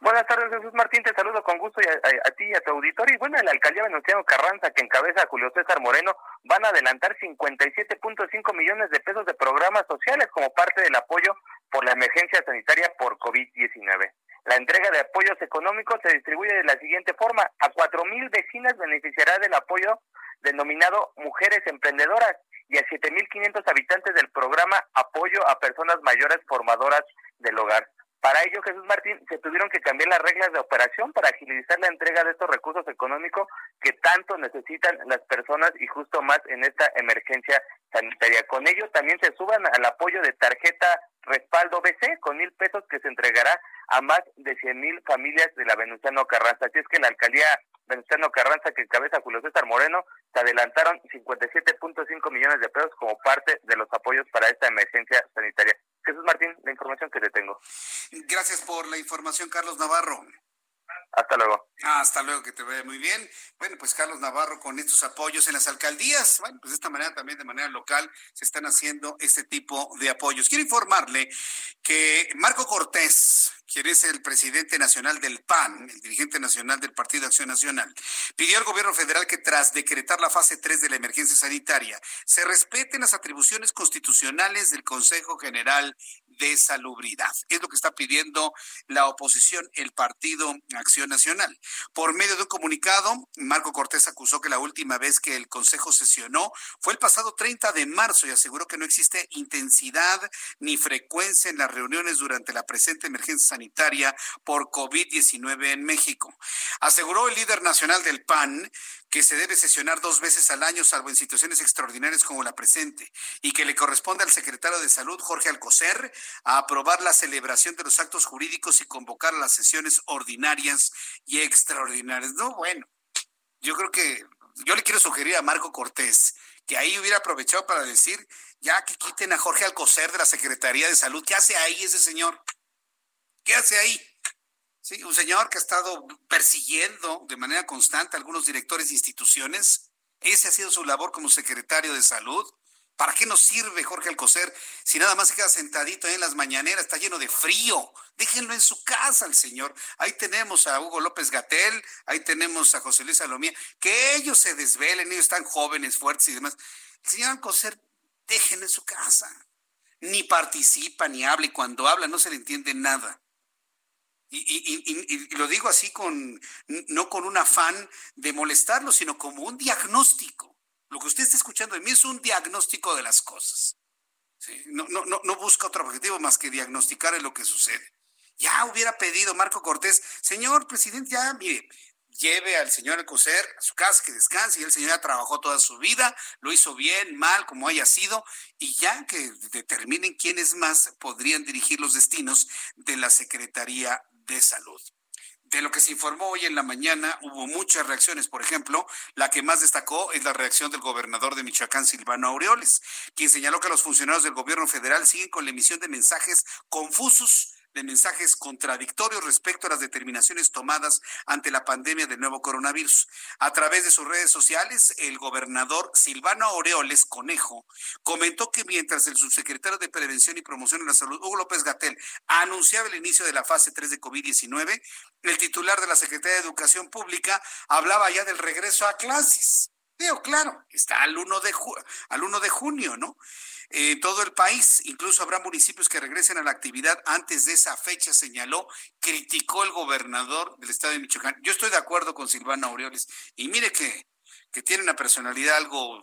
Buenas tardes, Jesús Martín. Te saludo con gusto a, ti y a tu auditorio. Y bueno, en la alcaldía Venustiano Carranza, que encabeza Julio César Moreno, van a adelantar 57.5 millones de pesos de programas sociales como parte del apoyo por la emergencia sanitaria por COVID-19. La entrega de apoyos económicos se distribuye de la siguiente forma. A 4.000 vecinas beneficiará del apoyo denominado Mujeres Emprendedoras y a 7.500 habitantes del programa Apoyo a Personas Mayores Formadoras del Hogar. Para ello, Jesús Martín, se tuvieron que cambiar las reglas de operación para agilizar la entrega de estos recursos económicos que tanto necesitan las personas y justo más en esta emergencia sanitaria. Con ello también se suban al apoyo de tarjeta respaldo BC con mil pesos que se entregará a más de cien mil familias de la Venustiano Carranza. Así es que la alcaldía Venustiano Carranza, que encabeza Julio César Moreno, se adelantaron 57.5 millones de pesos como parte de los apoyos para esta emergencia sanitaria. Jesús Martín, la información que te tengo. Gracias por la información, Carlos Navarro. Hasta luego. hasta luego, que te vaya muy bien. Bueno, pues Carlos Navarro con estos apoyos en las alcaldías. Bueno, pues de esta manera también de manera local se están haciendo este tipo de apoyos. Quiero informarle que Marco Cortés, quien es el presidente nacional del PAN, el dirigente nacional del Partido de Acción Nacional, pidió al gobierno federal que tras decretar la fase 3 de la emergencia sanitaria, se respeten las atribuciones constitucionales del Consejo General de Salubridad. Es lo que está pidiendo la oposición, el Partido Acción Nacional. Por medio de un comunicado, Marco Cortés acusó que la última vez que el Consejo sesionó fue el pasado 30 de marzo y aseguró que no existe intensidad ni frecuencia en las reuniones durante la presente emergencia sanitaria por COVID-19 en México. Aseguró el líder nacional del PAN que se debe sesionar dos veces al año, salvo en situaciones extraordinarias como la presente, y que le corresponde al secretario de Salud, Jorge Alcocer, a aprobar la celebración de los actos jurídicos y convocar las sesiones ordinarias y extraordinarias. No, bueno, yo creo que yo le quiero sugerir a Marco Cortés que ahí hubiera aprovechado para decir, ya que quiten a Jorge Alcocer de la Secretaría de Salud, ¿qué hace ahí ese señor? ¿Qué hace ahí? Sí, un señor que ha estado persiguiendo de manera constante a algunos directores de instituciones. Ese ha sido su labor como secretario de salud. ¿Para qué nos sirve Jorge Alcocer si nada más se queda sentadito ahí en las mañaneras? Está lleno de frío. Déjenlo en su casa el señor. Ahí tenemos a Hugo López Gatel, ahí tenemos a José Luis Salomía. Que ellos se desvelen, ellos están jóvenes, fuertes y demás. El señor Alcocer, déjenlo en su casa. Ni participa, ni habla, y cuando habla no se le entiende nada. Y, lo digo así con, no con un afán de molestarlo, sino como un diagnóstico. Lo que usted está escuchando de mí es un diagnóstico de las cosas. No, no, no, no busca otro objetivo más que diagnosticar lo que sucede. Ya hubiera pedido Marco Cortés, señor presidente, ya, mire, lleve al señor Alcocer a su casa, que descanse, y el señor ya trabajó toda su vida, lo hizo bien, mal, como haya sido, y ya que determinen quiénes más podrían dirigir los destinos de la Secretaría de Salud. de lo que se informó hoy en la mañana, hubo muchas reacciones. Por ejemplo, la que más destacó es la reacción del gobernador de Michoacán, Silvano Aureoles, quien señaló que los funcionarios del gobierno federal siguen con la emisión de mensajes confusos de mensajes contradictorios respecto a las determinaciones tomadas ante la pandemia del nuevo coronavirus. A través de sus redes sociales, el gobernador Silvano Aureoles Conejo comentó que mientras el subsecretario de Prevención y Promoción de la Salud, Hugo López Gatel, anunciaba el inicio de la fase 3 de COVID-19, el titular de la Secretaría de Educación Pública hablaba ya del regreso a clases. Digo, claro, está al 1 de, al 1 de junio, ¿no? En todo el país. Incluso habrá municipios que regresen a la actividad antes de esa fecha, señaló, criticó el gobernador del estado de Michoacán. Yo estoy de acuerdo con Silvana Aureoles y mire que, que tiene una personalidad algo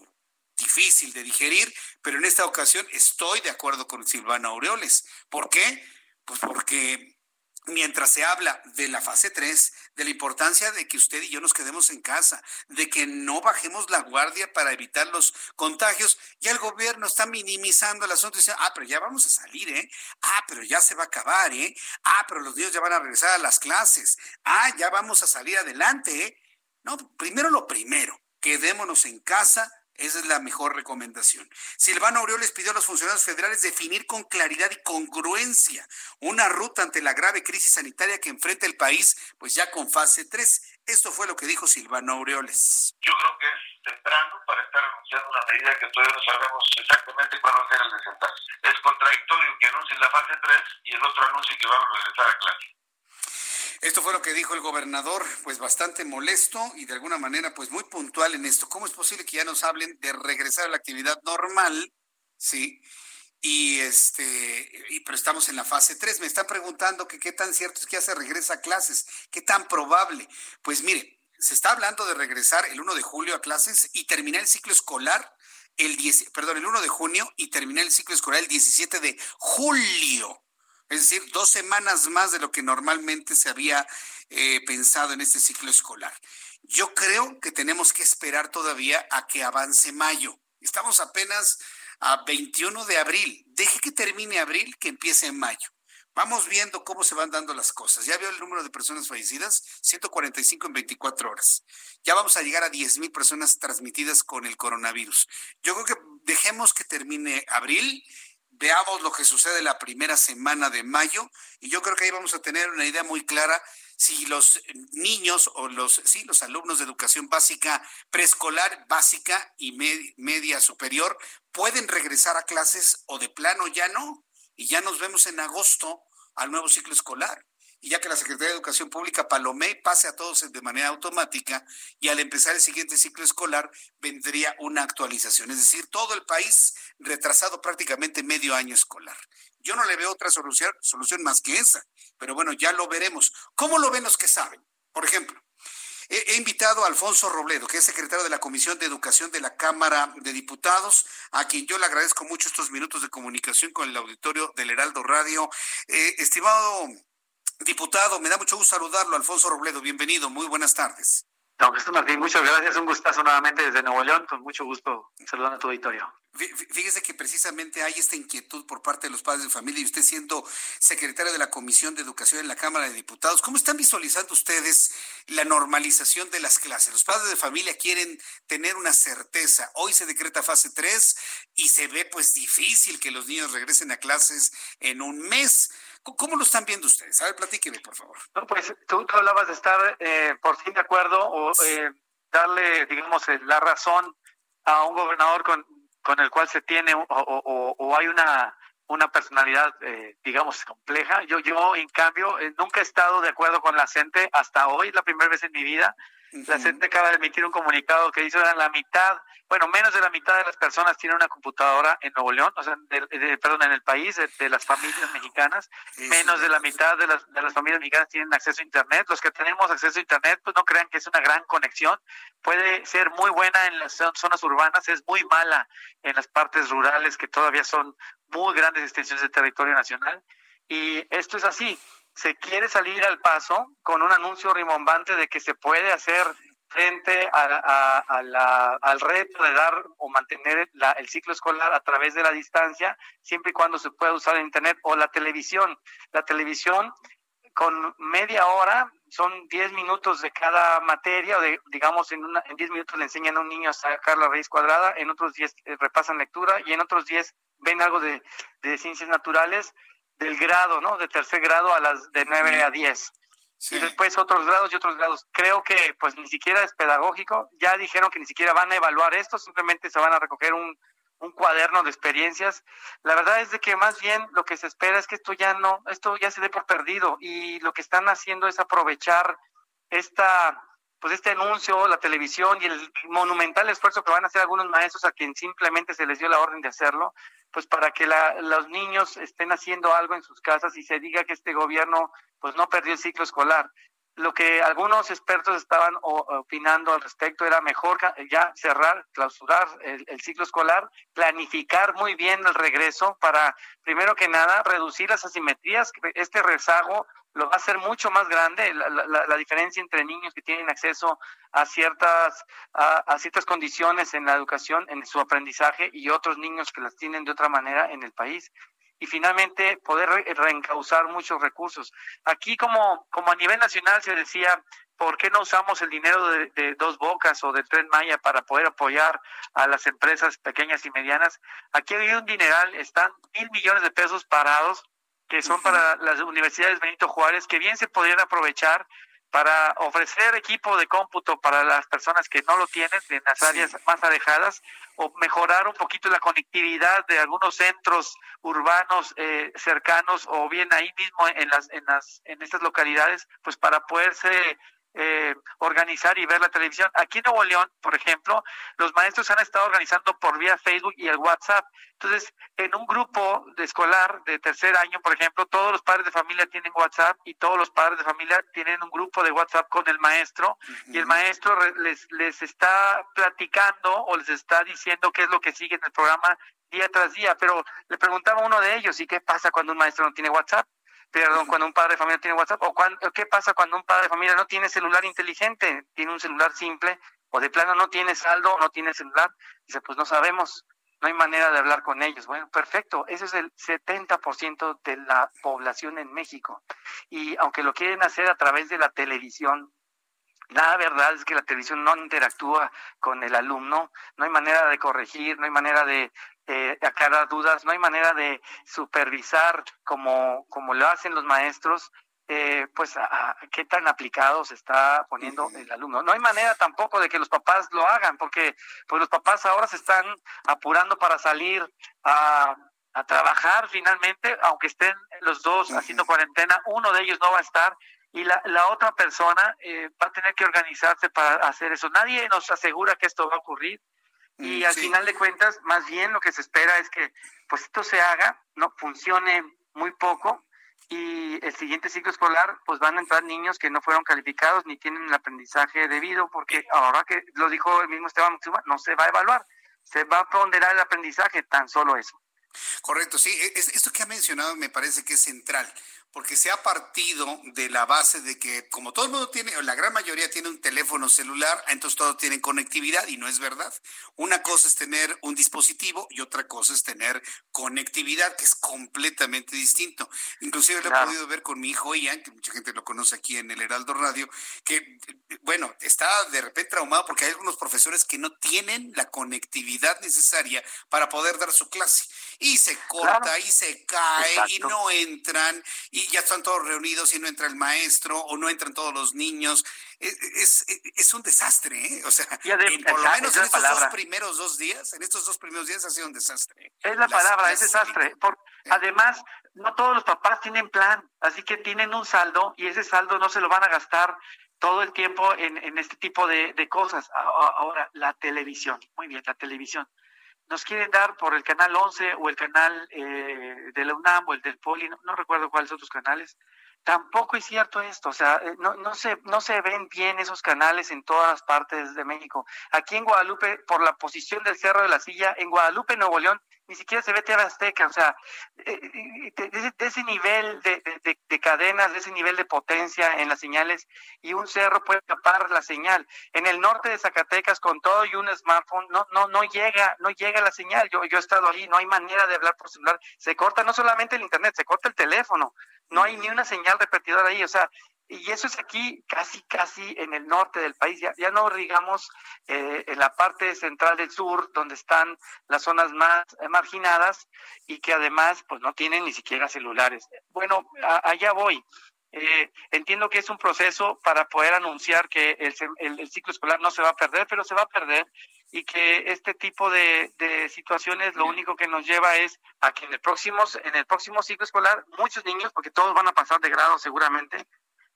difícil de digerir, pero en esta ocasión estoy de acuerdo con Silvana Aureoles. ¿Por qué? Pues porque mientras se habla de la fase 3, de la importancia de que usted y yo nos quedemos en casa, de que no bajemos la guardia para evitar los contagios, ya el gobierno está minimizando el asunto y ah, pero ya vamos a salir, ¿eh? Ah, pero ya se va a acabar, ¿eh? Ah, pero los niños ya van a regresar a las clases. Ah, ya vamos a salir adelante, ¿eh? No, primero lo primero, quedémonos en casa esa es la mejor recomendación. Silvano Aureoles pidió a los funcionarios federales definir con claridad y congruencia una ruta ante la grave crisis sanitaria que enfrenta el país, pues ya con fase 3. Esto fue lo que dijo Silvano Aureoles. Yo creo que es temprano para estar anunciando una medida que todavía no sabemos exactamente cuándo va a ser el desenlace. Es contradictorio que anuncien la fase 3 y el otro anuncie que vamos a regresar a clase. Esto fue lo que dijo el gobernador, pues bastante molesto y de alguna manera pues muy puntual en esto. ¿Cómo es posible que ya nos hablen de regresar a la actividad normal? Sí. Y este, y, pero estamos en la fase 3. Me están preguntando que qué tan cierto es que ya se regresa a clases, qué tan probable. Pues mire, se está hablando de regresar el 1 de julio a clases y terminar el ciclo escolar el 10, perdón, el 1 de junio y terminar el ciclo escolar el 17 de julio es decir, dos semanas más de lo que normalmente se había eh, pensado en este ciclo escolar. Yo creo que tenemos que esperar todavía a que avance mayo. Estamos apenas a 21 de abril. Deje que termine abril, que empiece en mayo. Vamos viendo cómo se van dando las cosas. Ya veo el número de personas fallecidas, 145 en 24 horas. Ya vamos a llegar a 10 mil personas transmitidas con el coronavirus. Yo creo que dejemos que termine abril veamos lo que sucede la primera semana de mayo y yo creo que ahí vamos a tener una idea muy clara si los niños o los, sí, los alumnos de educación básica, preescolar, básica y media superior pueden regresar a clases o de plano ya no. Y ya nos vemos en agosto al nuevo ciclo escolar y ya que la Secretaría de Educación Pública palomé pase a todos de manera automática y al empezar el siguiente ciclo escolar vendría una actualización, es decir, todo el país retrasado prácticamente medio año escolar. Yo no le veo otra solución, solución más que esa, pero bueno, ya lo veremos. ¿Cómo lo ven los que saben? Por ejemplo, He, invitado a Alfonso Robledo, que es secretario de la Comisión de Educación de la Cámara de Diputados, a quien yo le agradezco mucho estos minutos de comunicación con el auditorio del Heraldo Radio. Eh, estimado Diputado, me da mucho gusto saludarlo. Alfonso Robledo, bienvenido. Muy buenas tardes. Don Jesús Martín, muchas gracias. Un gustazo nuevamente desde Nuevo León. Con mucho gusto saludando a tu auditorio. Fíjese que precisamente hay esta inquietud por parte de los padres de familia y usted siendo secretario de la Comisión de Educación en la Cámara de Diputados, ¿cómo están visualizando ustedes la normalización de las clases? Los padres de familia quieren tener una certeza. Hoy se decreta fase 3 y se ve pues difícil que los niños regresen a clases en un mes. ¿Cómo lo están viendo ustedes? A ver, platíqueme, por favor. No, pues tú, hablabas de estar eh, por fin de acuerdo o eh, darle, digamos, eh, la razón a un gobernador con, con el cual se tiene o, o, o hay una una personalidad, eh, digamos, compleja. Yo, yo, en cambio, nunca he estado de acuerdo con la gente hasta hoy, la primera vez en mi vida. La gente acaba de emitir un comunicado que dice que la mitad, bueno, menos de la mitad de las personas tienen una computadora en Nuevo León, o sea, perdón, en el país, de, las familias mexicanas, menos de la mitad de las, de las familias mexicanas tienen acceso a Internet. Los que tenemos acceso a Internet, pues no crean que es una gran conexión. Puede ser muy buena en las zonas urbanas, es muy mala en las partes rurales que todavía son muy grandes extensiones de territorio nacional. Y esto es así se quiere salir al paso con un anuncio rimbombante de que se puede hacer frente a, al reto de dar o mantener el ciclo escolar a través de la distancia, siempre y cuando se pueda usar el Internet o la televisión. La televisión con media hora son 10 minutos de cada materia, o digamos, en, una, en 10 minutos le enseñan a un niño a sacar la raíz cuadrada, en otros 10 eh, repasan lectura y en otros 10 ven algo de, de, ciencias naturales del grado, ¿no? De tercer grado a las de 9 a 10. Y después otros grados y otros grados. Creo que pues ni siquiera es pedagógico. Ya dijeron que ni siquiera van a evaluar esto, simplemente se van a recoger un, un cuaderno de experiencias. La verdad es de que más bien lo que se espera es que esto ya no, esto ya se dé por perdido y lo que están haciendo es aprovechar esta pues este anuncio, la televisión y el monumental esfuerzo que van a hacer algunos maestros a quien simplemente se les dio la orden de hacerlo, pues para que la, los niños estén haciendo algo en sus casas y se diga que este gobierno pues no perdió el ciclo escolar lo que algunos expertos estaban opinando al respecto era mejor ya cerrar, clausurar el, ciclo escolar, planificar muy bien el regreso para, primero que nada, reducir las asimetrías. Este rezago lo va a hacer mucho más grande, la, diferencia entre niños que tienen acceso a ciertas, a, ciertas condiciones en la educación, en su aprendizaje, y otros niños que las tienen de otra manera en el país y finalmente poder reencauzar muchos recursos. Aquí como, como a nivel nacional se decía, ¿por qué no usamos el dinero de, dos bocas o del tren Maya para poder apoyar a las empresas pequeñas y medianas? Aquí hay un dineral, están mil millones de pesos parados que son para las universidades Benito Juárez, que bien se podrían aprovechar para ofrecer equipo de cómputo para las personas que no lo tienen en las áreas más alejadas o mejorar un poquito la conectividad de algunos centros urbanos eh, cercanos o bien ahí mismo en las en las en estas localidades pues para poderse eh, organizar y ver la televisión. Aquí en Nuevo León, por ejemplo, los maestros han estado organizando por vía Facebook y el WhatsApp. Entonces, en un grupo de escolar de tercer año, por ejemplo, todos los padres de familia tienen WhatsApp y todos los padres de familia tienen un grupo de WhatsApp con el maestro y el maestro les, les está platicando o les está diciendo qué es lo que sigue en el programa día tras día. Pero le preguntaba a uno de ellos, ¿y qué pasa cuando un maestro no tiene WhatsApp? Perdón, cuando un padre de familia tiene WhatsApp, o qué pasa cuando un padre de familia no tiene celular inteligente, tiene un celular simple, o de plano no tiene saldo, no tiene celular, dice, pues no sabemos, no hay manera de hablar con ellos. Bueno, perfecto, ese es el 70% de la población en México. Y aunque lo quieren hacer a través de la televisión, la verdad es que la televisión no interactúa con el alumno, no hay manera de corregir, no hay manera de eh, aclarar dudas, no hay manera de supervisar como, como lo hacen los maestros, eh, pues a, qué tan aplicado se está poniendo el alumno. No hay manera tampoco de que los papás lo hagan, porque pues los papás ahora se están apurando para salir a, a trabajar finalmente, aunque estén los dos haciendo cuarentena, uno de ellos no va a estar y la, la otra persona eh, va a tener que organizarse para hacer eso. Nadie nos asegura que esto va a ocurrir y mm, al final de cuentas, más bien lo que se espera es que pues esto se haga, no funcione muy poco y el siguiente ciclo escolar pues van a entrar niños que no fueron calificados ni tienen el aprendizaje debido porque ahora que lo dijo el mismo Esteban no se va a evaluar, se va a ponderar el aprendizaje, tan solo eso. Correcto, sí, e, esto que ha mencionado me parece que es central porque se ha partido de la base de que como todo el mundo tiene, la gran mayoría tiene un teléfono celular, entonces todos tienen conectividad y no es verdad. Una cosa es tener un dispositivo y otra cosa es tener conectividad, que es completamente distinto. Inclusive lo he podido ver con mi hijo Ian, que mucha gente lo conoce aquí en el Heraldo Radio, que, bueno, está de repente traumado porque hay algunos profesores que no tienen la conectividad necesaria para poder dar su clase. Y se corta y se cae y no entran y ya están todos reunidos y no entra el maestro o no entran todos los niños. E, e, es, e, es, un desastre, ¿eh? O sea, por lo menos en estos dos primeros dos días, en estos dos primeros días ha sido un desastre. Es la palabra, es desastre. Por, además, no todos los papás tienen plan, así que tienen un saldo y ese saldo no se lo van a gastar todo el tiempo en, en este tipo de, de cosas. Ahora, la televisión, muy bien, la televisión nos quieren dar por el canal 11 o el canal eh, de la UNAM o el del Poli, no, recuerdo cuáles otros canales. Tampoco es cierto esto, o sea, eh, no, no, se, no se ven bien esos canales en todas partes de México. Aquí en Guadalupe, por la posición del Cerro de la Silla, en Guadalupe, Nuevo León, ni siquiera se ve TV Azteca, o sea, eh, eh, de, ese nivel de, cadenas, de ese nivel de potencia en las señales, y un cerro puede tapar la señal. En el norte de Zacatecas, con todo y un smartphone, no, no, no llega, no llega la señal. Yo, yo he estado ahí, no hay manera de hablar por celular. Se corta no solamente el internet, se corta el teléfono. No hay ni una señal repetidora ahí. O sea, y eso es aquí casi, casi en el norte del país, ya, ya no digamos eh, en la parte central del sur, donde están las zonas más marginadas y que además pues no tienen ni siquiera celulares. Bueno, allá voy. Eh, entiendo que es un proceso para poder anunciar que el, el, ciclo escolar no se va a perder, pero se va a perder y que este tipo de, de, situaciones lo único que nos lleva es a que en el próximo en el próximo ciclo escolar muchos niños, porque todos van a pasar de grado seguramente,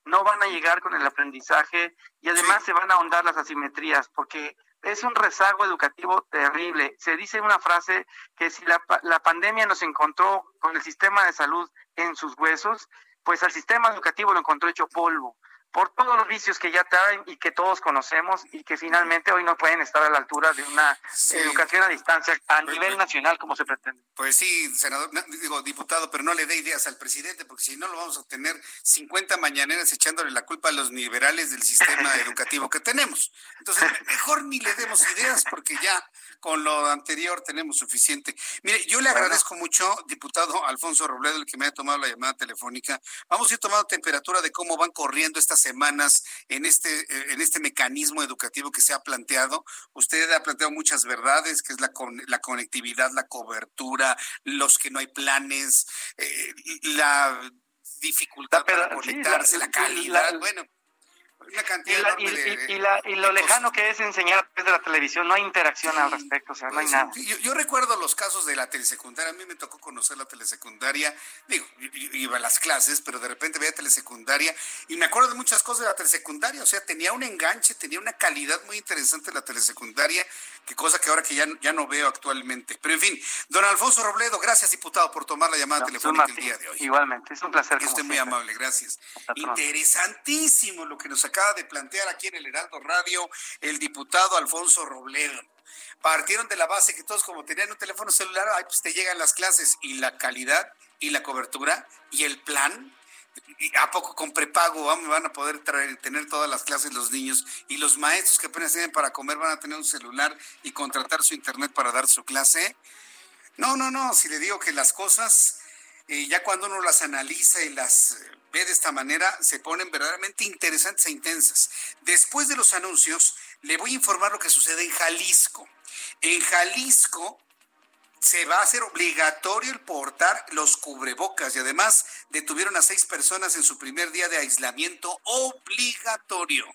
no van a llegar con el aprendizaje y además se van a ahondar las asimetrías porque es un rezago educativo terrible. Se dice una frase que si la, la pandemia nos encontró con el sistema de salud en sus huesos, pues al sistema educativo lo encontró hecho polvo por todos los vicios que ya traen y que todos conocemos y que finalmente hoy no pueden estar a la altura de una educación a distancia a pues, nivel pues, nacional como se pretende. Pues sí, senador, digo diputado, pero no le dé ideas al presidente porque si no lo vamos a tener 50 mañaneras echándole la culpa a los liberales del sistema educativo que tenemos. Entonces, mejor ni le demos ideas porque ya con lo anterior tenemos suficiente. Mire, yo le agradezco mucho, diputado Alfonso Robledo, el que me ha tomado la llamada telefónica. Vamos a ir tomando temperatura de cómo van corriendo estas semanas en este, eh, en este mecanismo educativo que se ha planteado. Usted ha planteado muchas verdades, que es la, la conectividad, la cobertura, los que no hay planes, eh, la dificultad para conectarse, la, calidad. bueno, y, lo lejano que es enseñar desde la televisión, no hay interacción al respecto, o sea, no hay pues, nada. Yo, recuerdo los casos de la telesecundaria, a mí me tocó conocer la telesecundaria, digo, iba a las clases, pero de repente veía telesecundaria y me acuerdo de muchas cosas de la telesecundaria, o sea, tenía un enganche, tenía una calidad muy interesante la telesecundaria, que cosa que ahora que ya, ya no veo actualmente. Pero en fin, don Alfonso Robledo, gracias diputado por tomar la llamada telefónica el día de hoy. Igualmente, es un placer. Usted muy amable, gracias. Interesantísimo lo que nos acaba de plantear aquí en el Heraldo Radio el diputado Alfonso Robledo. Partieron de la base que todos como tenían un teléfono celular, ay, pues te llegan las clases y la calidad y la cobertura y el plan ¿A poco con prepago van a poder tener todas las clases los niños? Y los maestros que apenas tienen para comer van a tener un celular y contratar su internet para dar su clase. No, no, no, si le digo que las cosas, eh, ya cuando uno las analiza y las eh, ve de esta manera, se ponen verdaderamente interesantes e intensas. Después de los anuncios, le voy a informar lo que sucede en Jalisco. En Jalisco se va a hacer obligatorio el portar los cubrebocas y además detuvieron a seis personas en su primer día de aislamiento obligatorio.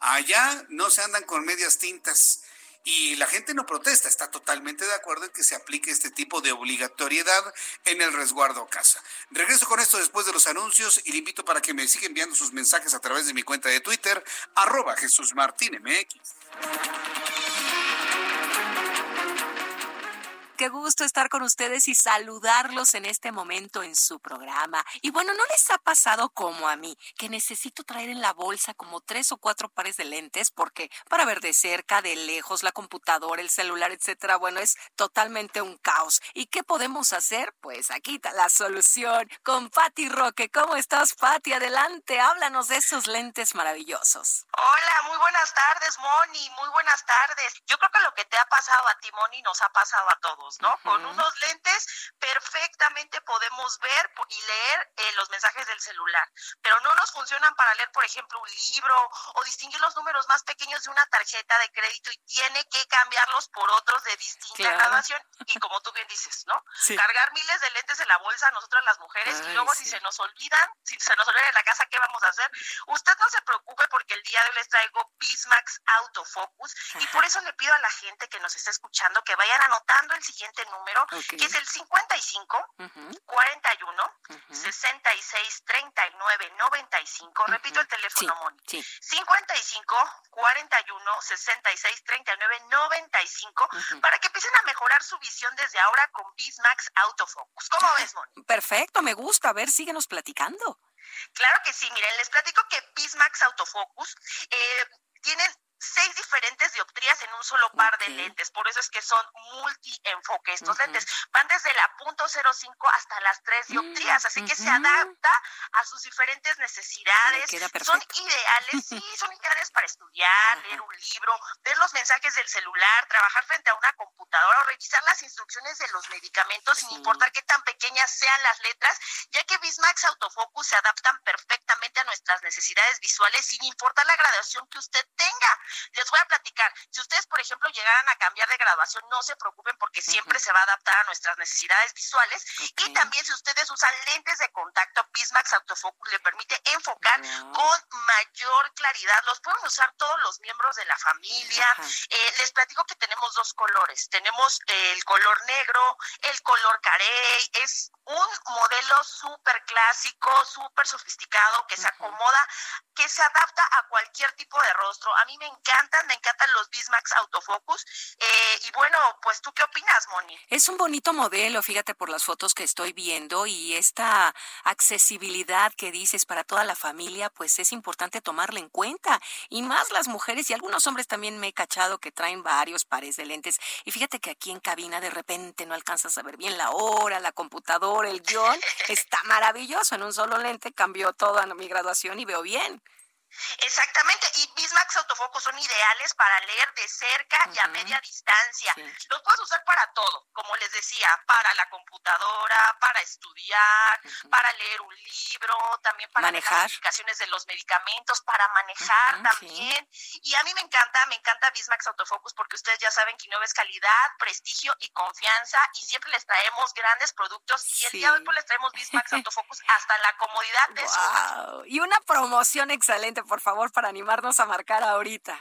Allá no se andan con medias tintas y la gente no protesta, está totalmente de acuerdo en que se aplique este tipo de obligatoriedad en el resguardo casa. Regreso con esto después de los anuncios y le invito para que me siga enviando sus mensajes a través de mi cuenta de Twitter, arroba Jesús Martín MX. Qué gusto estar con ustedes y saludarlos en este momento en su programa. Y bueno, ¿no les ha pasado como a mí, que necesito traer en la bolsa como tres o cuatro pares de lentes? Porque para ver de cerca, de lejos, la computadora, el celular, etcétera, bueno, es totalmente un caos. ¿Y qué podemos hacer? Pues aquí está la solución con Patti Roque. ¿Cómo estás, Patti? Adelante, háblanos de esos lentes maravillosos. Hola, muy buenas tardes, Moni, muy buenas tardes. Yo creo que lo que te ha pasado a ti, Moni, nos ha pasado a todos. ¿No? Con unos lentes perfectamente podemos ver y leer eh, los mensajes del celular, pero no nos funcionan para leer, por ejemplo, un libro o distinguir los números más pequeños de una tarjeta de crédito y tiene que cambiarlos por otros de distinta graduación. Y como tú bien dices, ¿no? Cargar miles de lentes en la bolsa nosotras las mujeres y luego si se nos olvidan, si se nos olvida en la casa, ¿qué vamos a hacer? Usted no se preocupe porque el día de hoy les traigo Bismax Autofocus y por eso le pido a la gente que nos está escuchando que vayan anotando el siguiente número, que es el 55 41 66 39 95. Repito el teléfono, Moni. 55 41 66 39 95 para que empiecen a mejorar su visión desde ahora con Bismax Autofocus. ¿Cómo ves, Moni? Perfecto, me gusta. A ver, síguenos platicando. Claro que sí, miren, les platico que Bismax Autofocus eh, tienen seis diferentes dioptrías en un solo par de lentes. Por eso es que son multi-enfoque estos lentes. Van desde la punto .05 hasta las tres mm, dioptrías, así que se adapta a sus diferentes necesidades. Son ideales, sí, son ideales para estudiar, leer un libro, ver los mensajes del celular, trabajar frente a una computadora o revisar las instrucciones de los medicamentos sin importar qué tan pequeñas sean las letras, ya que Bismax Autofocus se adaptan perfectamente a nuestras necesidades visuales sin importar la graduación que usted tenga. Les voy a platicar, si ustedes, por ejemplo, llegaran a cambiar de graduación, no se preocupen porque siempre se va a adaptar a nuestras necesidades visuales. Y también si ustedes usan lentes de contacto, Bismax Autofocus le permite enfocar con mayor claridad. Los pueden usar todos los miembros de la familia. Eh, les platico que tenemos dos colores. Tenemos el color negro, el color carey. Es un modelo súper clásico, súper sofisticado, que se acomoda, que se adapta a cualquier tipo de rostro. A mí me encantan, me encantan los Bismax Autofocus. Eh, y bueno, pues tú qué opinas, Moni? Es un bonito modelo, fíjate por las fotos que estoy viendo y esta accesibilidad que dices para toda la familia, pues es importante tomarla en cuenta. Y más las mujeres y algunos hombres también me he cachado que traen varios pares de lentes. Y fíjate que aquí en cabina de repente no alcanzas a ver bien la hora, la computadora, el guion. Está maravilloso. En un solo lente cambió toda mi graduación y veo bien. Exactamente, y Bismax Autofocus son ideales para leer de cerca y a media distancia. Los puedes usar para todo, como les decía, para la computadora, para estudiar, para leer un libro, también para manejar. aplicaciones de los medicamentos, para manejar también. Y a mí me encanta, me encanta Bismax Autofocus porque ustedes ya saben que no es calidad, prestigio y confianza y siempre les traemos grandes productos y el día de hoy pues les traemos Bismax Autofocus hasta la comodidad de su Y una promoción excelente por favor, para animarnos a marcar ahorita.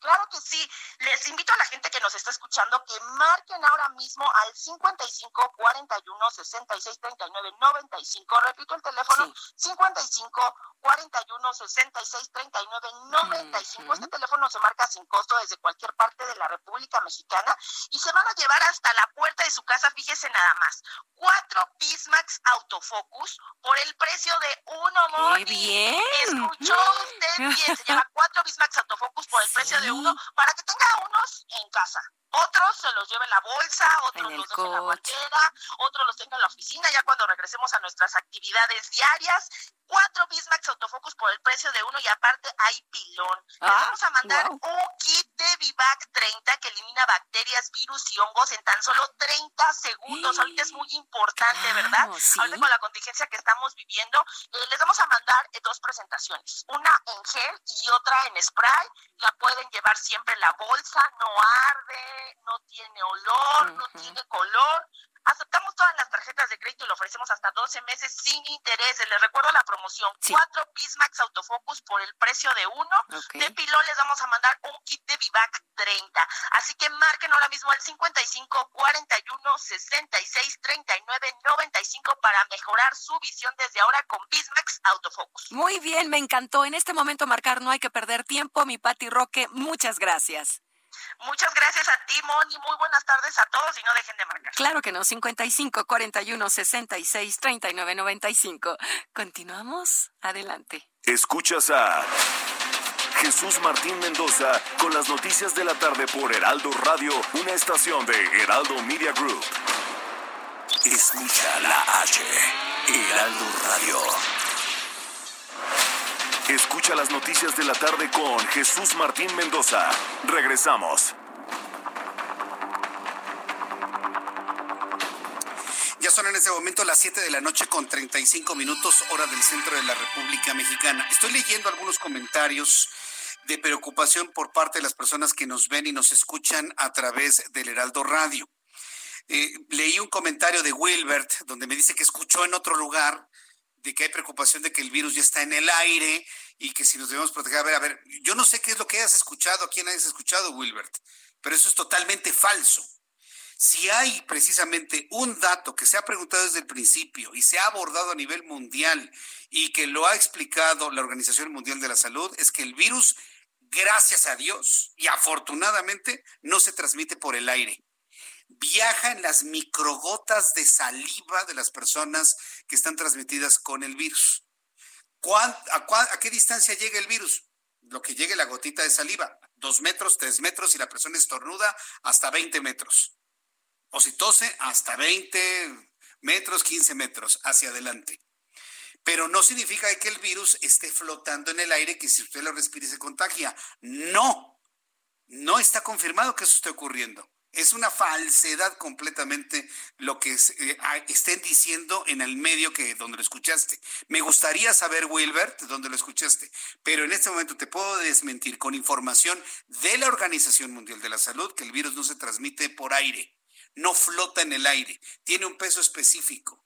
Claro que sí. Les invito a la gente que nos está escuchando que marquen ahora mismo al 55 41 66 39 95. Repito el teléfono 55 41 66 39 95. Este teléfono se marca sin costo desde cualquier parte de la República Mexicana y se van a llevar hasta la puerta de su casa. Fíjese nada más. Cuatro Bismax Autofocus por el precio de uno, Moni. bien! Escuchó usted bien. Se lleva cuatro Bismax Autofocus por el precio de uno para que tenga unos en casa. Otros se los lleven en la bolsa, otros los dejen en la guantera, otros los tengan en la oficina ya cuando regresemos a nuestras actividades diarias. Cuatro Bismax Autofocus por el precio de uno y aparte hay pilón. Les ah, vamos a mandar un kit de Vivac 30 que elimina bacterias, virus y hongos en tan solo 30 segundos. Ahorita es muy importante, ¿verdad? Ahorita con la contingencia que estamos viviendo, eh, les vamos a mandar eh, dos presentaciones. Una en gel y otra en spray. La pueden llevar siempre en la bolsa, no arde, no tiene olor, no tiene color. Aceptamos todas las tarjetas de crédito y lo ofrecemos hasta 12 meses sin intereses. Les recuerdo la promoción. Cuatro Pismax Autofocus por el precio de uno. De pilón les vamos a mandar un kit de Vivac 30. Así que marquen ahora mismo el 55 41 66 39 95 para mejorar su visión desde ahora con Pismax Autofocus. Muy bien, me encantó. En este momento marcar no hay que perder tiempo. Mi Pati Roque, muchas gracias. Muchas gracias a ti, Moni. Muy buenas tardes a todos y no dejen de marcar. Claro que no, 55 41 66 39 95. Continuamos. Adelante. Escuchas a Jesús Martín Mendoza con las noticias de la tarde por Heraldo Radio, una estación de Heraldo Media Group. Escucha la H, Heraldo Radio. Escucha las noticias de la tarde con Jesús Martín Mendoza. Regresamos. Ya son en este momento las 7 de la noche con 35 minutos hora del centro de la República Mexicana. Estoy leyendo algunos comentarios de preocupación por parte de las personas que nos ven y nos escuchan a través del Heraldo Radio. Eh, leí un comentario de Wilbert donde me dice que escuchó en otro lugar de que hay preocupación de que el virus ya está en el aire y que si nos debemos proteger. A ver, a ver, yo no sé qué es lo que hayas escuchado, a quién hayas escuchado, Wilbert, pero eso es totalmente falso. Si hay precisamente un dato que se ha preguntado desde el principio y se ha abordado a nivel mundial y que lo ha explicado la Organización Mundial de la Salud, es que el virus, gracias a Dios y afortunadamente, no se transmite por el aire viaja en las microgotas de saliva de las personas que están transmitidas con el virus. A, qué distancia llega el virus? Lo que llegue la gotita de saliva. dos metros, tres metros, si la persona estornuda, hasta 20 metros. O si tose, hasta 20 metros, 15 metros hacia adelante. Pero no significa que el virus esté flotando en el aire, que si usted lo respira se contagia. No, no está confirmado que eso esté ocurriendo. Es una falsedad completamente lo que eh, estén diciendo en el medio que donde lo escuchaste. Me gustaría saber, Wilbert, dónde lo escuchaste, pero en este momento te puedo desmentir con información de la Organización Mundial de la Salud que el virus no se transmite por aire, no flota en el aire, tiene un peso específico.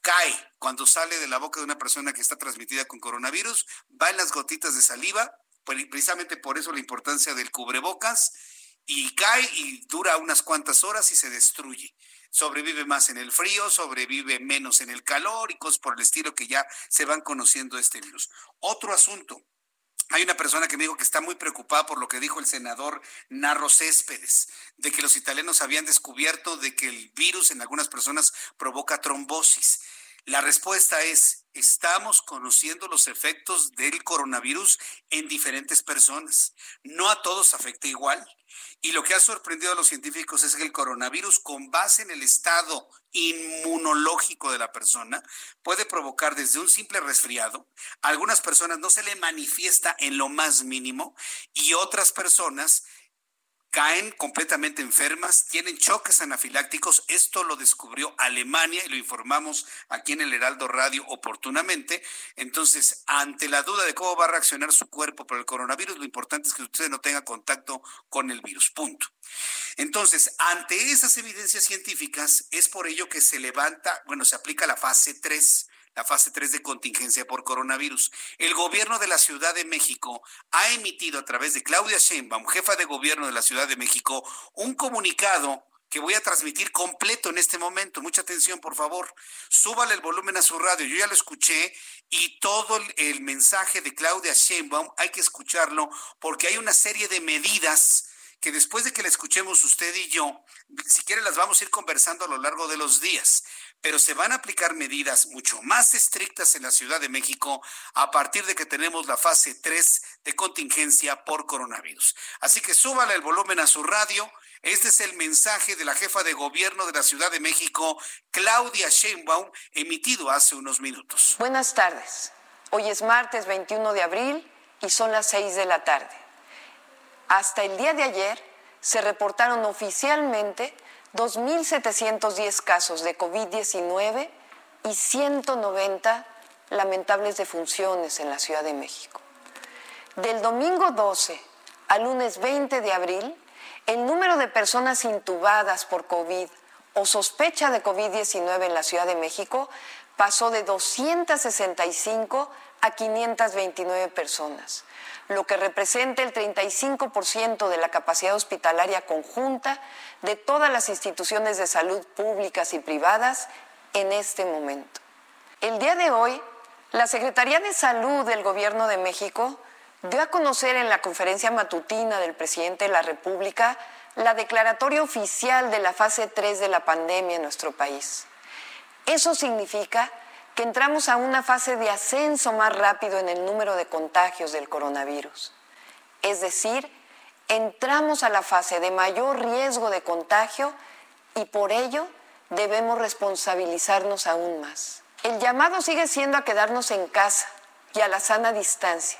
Cae cuando sale de la boca de una persona que está transmitida con coronavirus, va en las gotitas de saliva, precisamente por eso la importancia del cubrebocas y cae y dura unas cuantas horas y se destruye. Sobrevive más en el frío, sobrevive menos en el calor y cosas por el estilo que ya se van conociendo este virus. Otro asunto. Hay una persona que me dijo que está muy preocupada por lo que dijo el senador Narro Céspedes, de que los italianos habían descubierto de que el virus en algunas personas provoca trombosis. La respuesta es, estamos conociendo los efectos del coronavirus en diferentes personas. No a todos afecta igual. Y lo que ha sorprendido a los científicos es que el coronavirus, con base en el estado inmunológico de la persona, puede provocar desde un simple resfriado. Algunas personas no se le manifiesta en lo más mínimo y otras personas caen completamente enfermas, tienen choques anafilácticos. Esto lo descubrió Alemania y lo informamos aquí en el Heraldo Radio oportunamente. Entonces, ante la duda de cómo va a reaccionar su cuerpo por el coronavirus, lo importante es que usted no tenga contacto con el virus. Punto. Entonces, ante esas evidencias científicas, es por ello que se levanta, bueno, se aplica la fase 3 la fase 3 de contingencia por coronavirus. El gobierno de la Ciudad de México ha emitido a través de Claudia Sheinbaum, jefa de gobierno de la Ciudad de México, un comunicado que voy a transmitir completo en este momento. Mucha atención, por favor. Súbale el volumen a su radio. Yo ya lo escuché y todo el, mensaje de Claudia Sheinbaum hay que escucharlo porque hay una serie de medidas que después de que la escuchemos usted y yo, si quiere las vamos a ir conversando a lo largo de los días pero se van a aplicar medidas mucho más estrictas en la Ciudad de México a partir de que tenemos la fase 3 de contingencia por coronavirus. Así que súbale el volumen a su radio. Este es el mensaje de la jefa de gobierno de la Ciudad de México, Claudia Sheinbaum, emitido hace unos minutos. Buenas tardes. Hoy es martes 21 de abril y son las 6 de la tarde. Hasta el día de ayer se reportaron oficialmente 2.710 casos de COVID-19 y 190 lamentables defunciones en la Ciudad de México. Del domingo 12 al lunes 20 de abril, el número de personas intubadas por COVID o sospecha de COVID-19 en la Ciudad de México pasó de 265 a 529 personas, lo que representa el 35% de la capacidad hospitalaria conjunta de todas las instituciones de salud públicas y privadas en este momento. El día de hoy, la Secretaría de Salud del Gobierno de México dio a conocer en la conferencia matutina del presidente de la República la declaratoria oficial de la fase 3 de la pandemia en nuestro país. Eso significa que entramos a una fase de ascenso más rápido en el número de contagios del coronavirus. Es decir, entramos a la fase de mayor riesgo de contagio y por ello debemos responsabilizarnos aún más. El llamado sigue siendo a quedarnos en casa y a la sana distancia,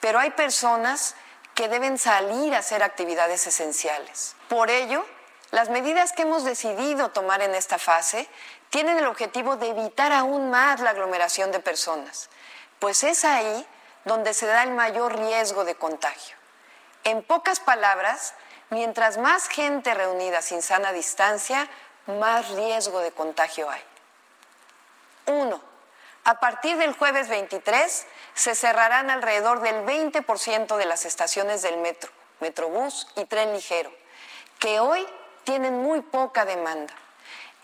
pero hay personas que deben salir a hacer actividades esenciales. Por ello, las medidas que hemos decidido tomar en esta fase tienen el objetivo de evitar aún más la aglomeración de personas, pues es ahí donde se da el mayor riesgo de contagio. En pocas palabras, mientras más gente reunida sin sana distancia, más riesgo de contagio hay. Uno, a partir del jueves 23 se cerrarán alrededor del 20% de las estaciones del metro, metrobús y tren ligero, que hoy tienen muy poca demanda.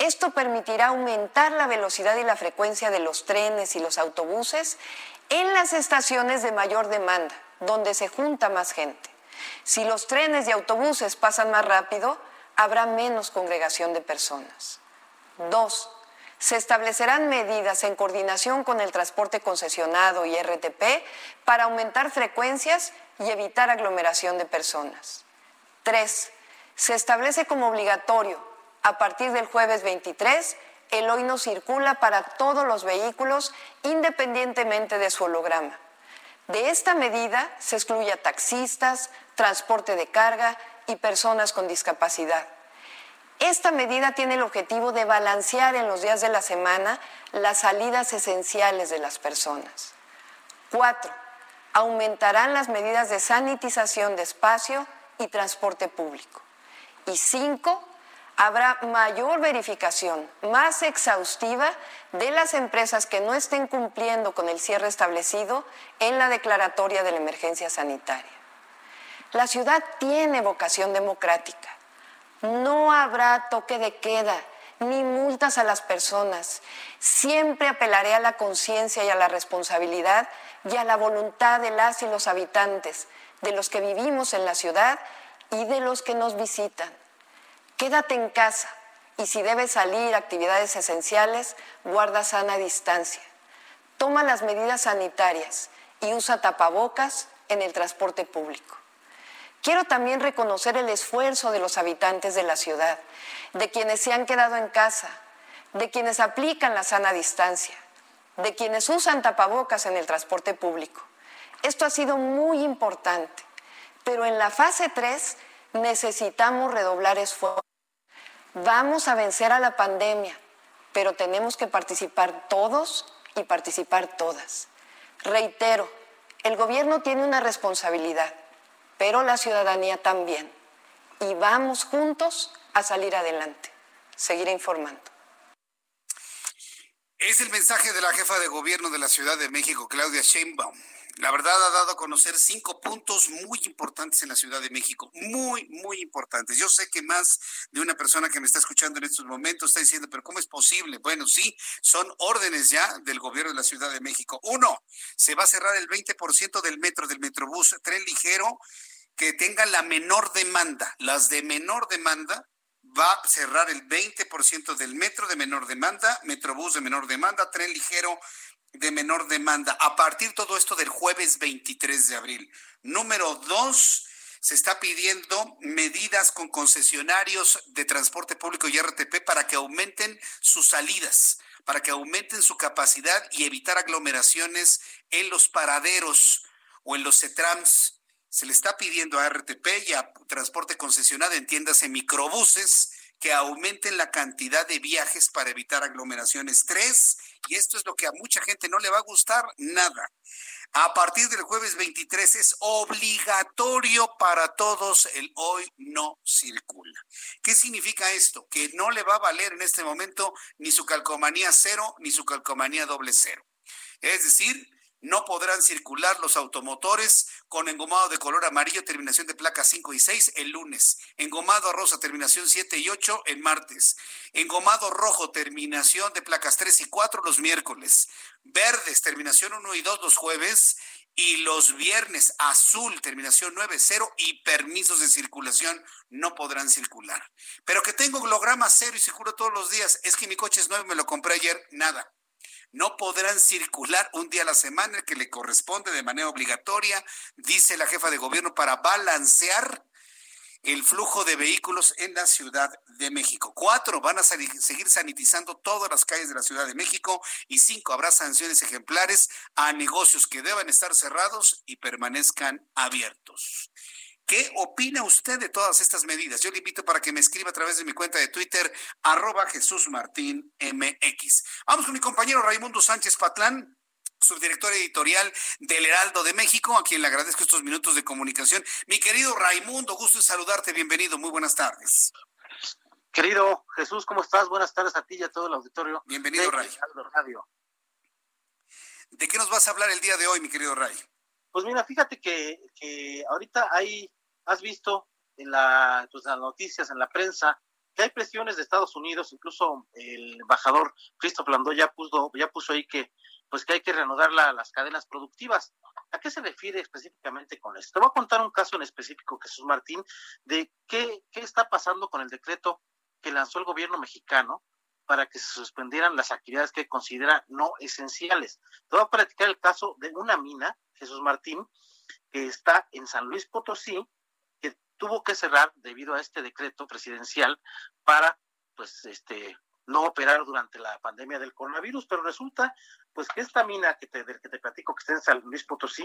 Esto permitirá aumentar la velocidad y la frecuencia de los trenes y los autobuses en las estaciones de mayor demanda, donde se junta más gente. Si los trenes y autobuses pasan más rápido, habrá menos congregación de personas. Dos, se establecerán medidas en coordinación con el transporte concesionado y RTP para aumentar frecuencias y evitar aglomeración de personas. Tres, se establece como obligatorio, a partir del jueves 23, el hoy no circula para todos los vehículos independientemente de su holograma. De esta medida se excluye a taxistas, transporte de carga y personas con discapacidad. Esta medida tiene el objetivo de balancear en los días de la semana las salidas esenciales de las personas. Cuatro, aumentarán las medidas de sanitización de espacio y transporte público. Y cinco, habrá mayor verificación, más exhaustiva de las empresas que no estén cumpliendo con el cierre establecido en la declaratoria de la emergencia sanitaria. La ciudad tiene vocación democrática. No habrá toque de queda ni multas a las personas. Siempre apelaré a la conciencia y a la responsabilidad y a la voluntad de las y los habitantes, de los que vivimos en la ciudad y de los que nos visitan. Quédate en casa y si debes salir a actividades esenciales, guarda sana distancia. Toma las medidas sanitarias y usa tapabocas en el transporte público. Quiero también reconocer el esfuerzo de los habitantes de la ciudad, de quienes se han quedado en casa, de quienes aplican la sana distancia, de quienes usan tapabocas en el transporte público. Esto ha sido muy importante, pero en la fase 3 necesitamos redoblar esfuerzos. Vamos a vencer a la pandemia, pero tenemos que participar todos y participar todas. Reitero, el gobierno tiene una responsabilidad pero la ciudadanía también. Y vamos juntos a salir adelante. Seguiré informando. Es el mensaje de la jefa de gobierno de la Ciudad de México, Claudia Sheinbaum. La verdad ha dado a conocer cinco puntos muy importantes en la Ciudad de México, muy, muy importantes. Yo sé que más de una persona que me está escuchando en estos momentos está diciendo, pero ¿cómo es posible? Bueno, sí, son órdenes ya del gobierno de la Ciudad de México. Uno, se va a cerrar el 20% del metro, del metrobús, tren ligero que tengan la menor demanda. Las de menor demanda va a cerrar el 20% del metro de menor demanda, metrobús de menor demanda, tren ligero de menor demanda. A partir todo esto del jueves 23 de abril. Número dos, se está pidiendo medidas con concesionarios de transporte público y RTP para que aumenten sus salidas, para que aumenten su capacidad y evitar aglomeraciones en los paraderos o en los CETRAMS se le está pidiendo a RTP y a transporte concesionado en tiendas en microbuses que aumenten la cantidad de viajes para evitar aglomeraciones. Tres, y esto es lo que a mucha gente no le va a gustar, nada. A partir del jueves 23 es obligatorio para todos el hoy no circula. ¿Qué significa esto? Que no le va a valer en este momento ni su calcomanía cero ni su calcomanía doble cero. Es decir, no podrán circular los automotores con engomado de color amarillo, terminación de placas 5 y 6 el lunes, engomado rosa, terminación 7 y 8 el martes, engomado rojo, terminación de placas 3 y 4 los miércoles, verdes, terminación 1 y 2 los jueves. Y los viernes azul, terminación 9-0 y permisos de circulación no podrán circular. Pero que tengo holograma cero y circulo todos los días, es que mi coche es nuevo, me lo compré ayer, nada no podrán circular un día a la semana que le corresponde de manera obligatoria, dice la jefa de gobierno, para balancear el flujo de vehículos en la Ciudad de México. Cuatro, van a seguir sanitizando todas las calles de la Ciudad de México. Y cinco, habrá sanciones ejemplares a negocios que deban estar cerrados y permanezcan abiertos. ¿Qué opina usted de todas estas medidas? Yo le invito para que me escriba a través de mi cuenta de Twitter, arroba Jesús Martín MX. Vamos con mi compañero Raimundo Sánchez Patlán subdirector editorial del Heraldo de México, a quien le agradezco estos minutos de comunicación. Mi querido Raimundo, gusto en saludarte, bienvenido, muy buenas tardes. Querido Jesús, ¿cómo estás? Buenas tardes a ti y a todo el auditorio. Bienvenido, Ray. Radio. ¿De qué nos vas a hablar el día de hoy, mi querido Ray? Pues mira, fíjate que, que ahorita hay, has visto en la, pues, las noticias, en la prensa, que hay presiones de Estados Unidos, incluso el embajador Christopher Landó ya puso, ya puso ahí que pues que hay que reanudar las cadenas productivas. ¿A qué se refiere específicamente con esto? Te voy a contar un caso en específico, Jesús Martín, de qué, qué está pasando con el decreto que lanzó el gobierno mexicano para que se suspendieran las actividades que considera no esenciales. Te voy a platicar el caso de una mina, Jesús Martín, que está en San Luis Potosí, que tuvo que cerrar debido a este decreto presidencial para, pues, este, no operar durante la pandemia del coronavirus, pero resulta pues que esta mina que te, que te platico que está en San Luis Potosí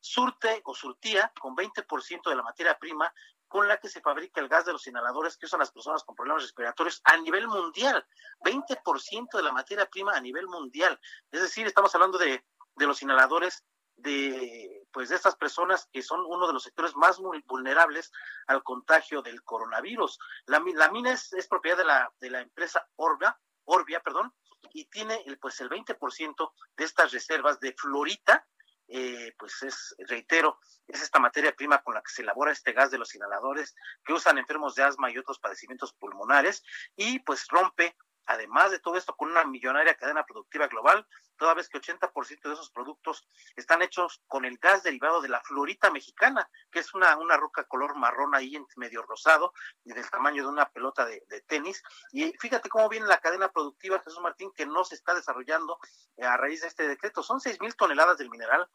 surte o surtía con 20% de la materia prima con la que se fabrica el gas de los inhaladores que usan las personas con problemas respiratorios a nivel mundial. 20% de la materia prima a nivel mundial. Es decir, estamos hablando de, de los inhaladores de pues de estas personas que son uno de los sectores más vulnerables al contagio del coronavirus. La, mina es, es, propiedad de la, de la empresa Orbia, Orbia, perdón, y tiene el, pues el 20% de estas reservas de florita, eh, pues es, reitero, es esta materia prima con la que se elabora este gas de los inhaladores que usan enfermos de asma y otros padecimientos pulmonares y pues rompe además de todo esto, con una millonaria cadena productiva global, toda vez que 80% de esos productos están hechos con el gas derivado de la florita mexicana, que es una, una roca color marrón ahí medio rosado y del tamaño de una pelota de, tenis. Y fíjate cómo viene la cadena productiva, Jesús Martín, que no se está desarrollando eh, a raíz de este decreto. Son seis mil toneladas del mineral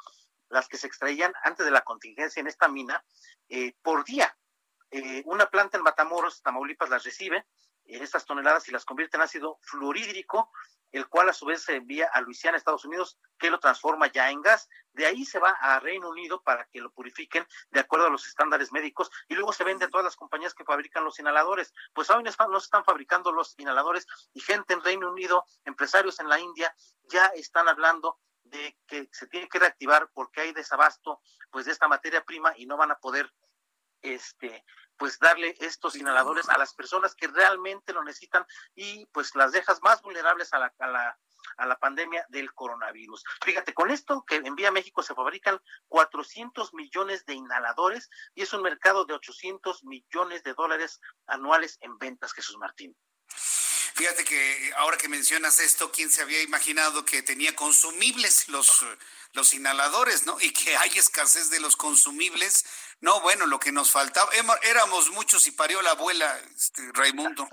las que se extraían antes de la contingencia en esta mina eh, por día. Eh, una planta en Matamoros, Tamaulipas, las recibe estas toneladas y las convierte en ácido fluorhídrico, el cual a su vez se envía a Luisiana, Estados Unidos, que lo transforma ya en gas. De ahí se va a Reino Unido para que lo purifiquen de acuerdo a los estándares médicos y luego se vende a todas las compañías que fabrican los inhaladores. Pues aún no se están fabricando los inhaladores y gente en Reino Unido, empresarios en la India, ya están hablando de que se tiene que reactivar porque hay desabasto pues de esta materia prima y no van a poder este pues darle estos inhaladores a las personas que realmente lo necesitan y pues las dejas más vulnerables a la, a la, a la pandemia del coronavirus. Fíjate, con esto que envía México se fabrican 400 millones de inhaladores y es un mercado de 800 millones de dólares anuales en ventas, Jesús Martín. Fíjate que ahora que mencionas esto, ¿quién se había imaginado que tenía consumibles los, los inhaladores, ¿no? Y que hay escasez de los consumibles no, bueno, lo que nos faltaba, éramos muchos y parió la abuela, este, Raimundo.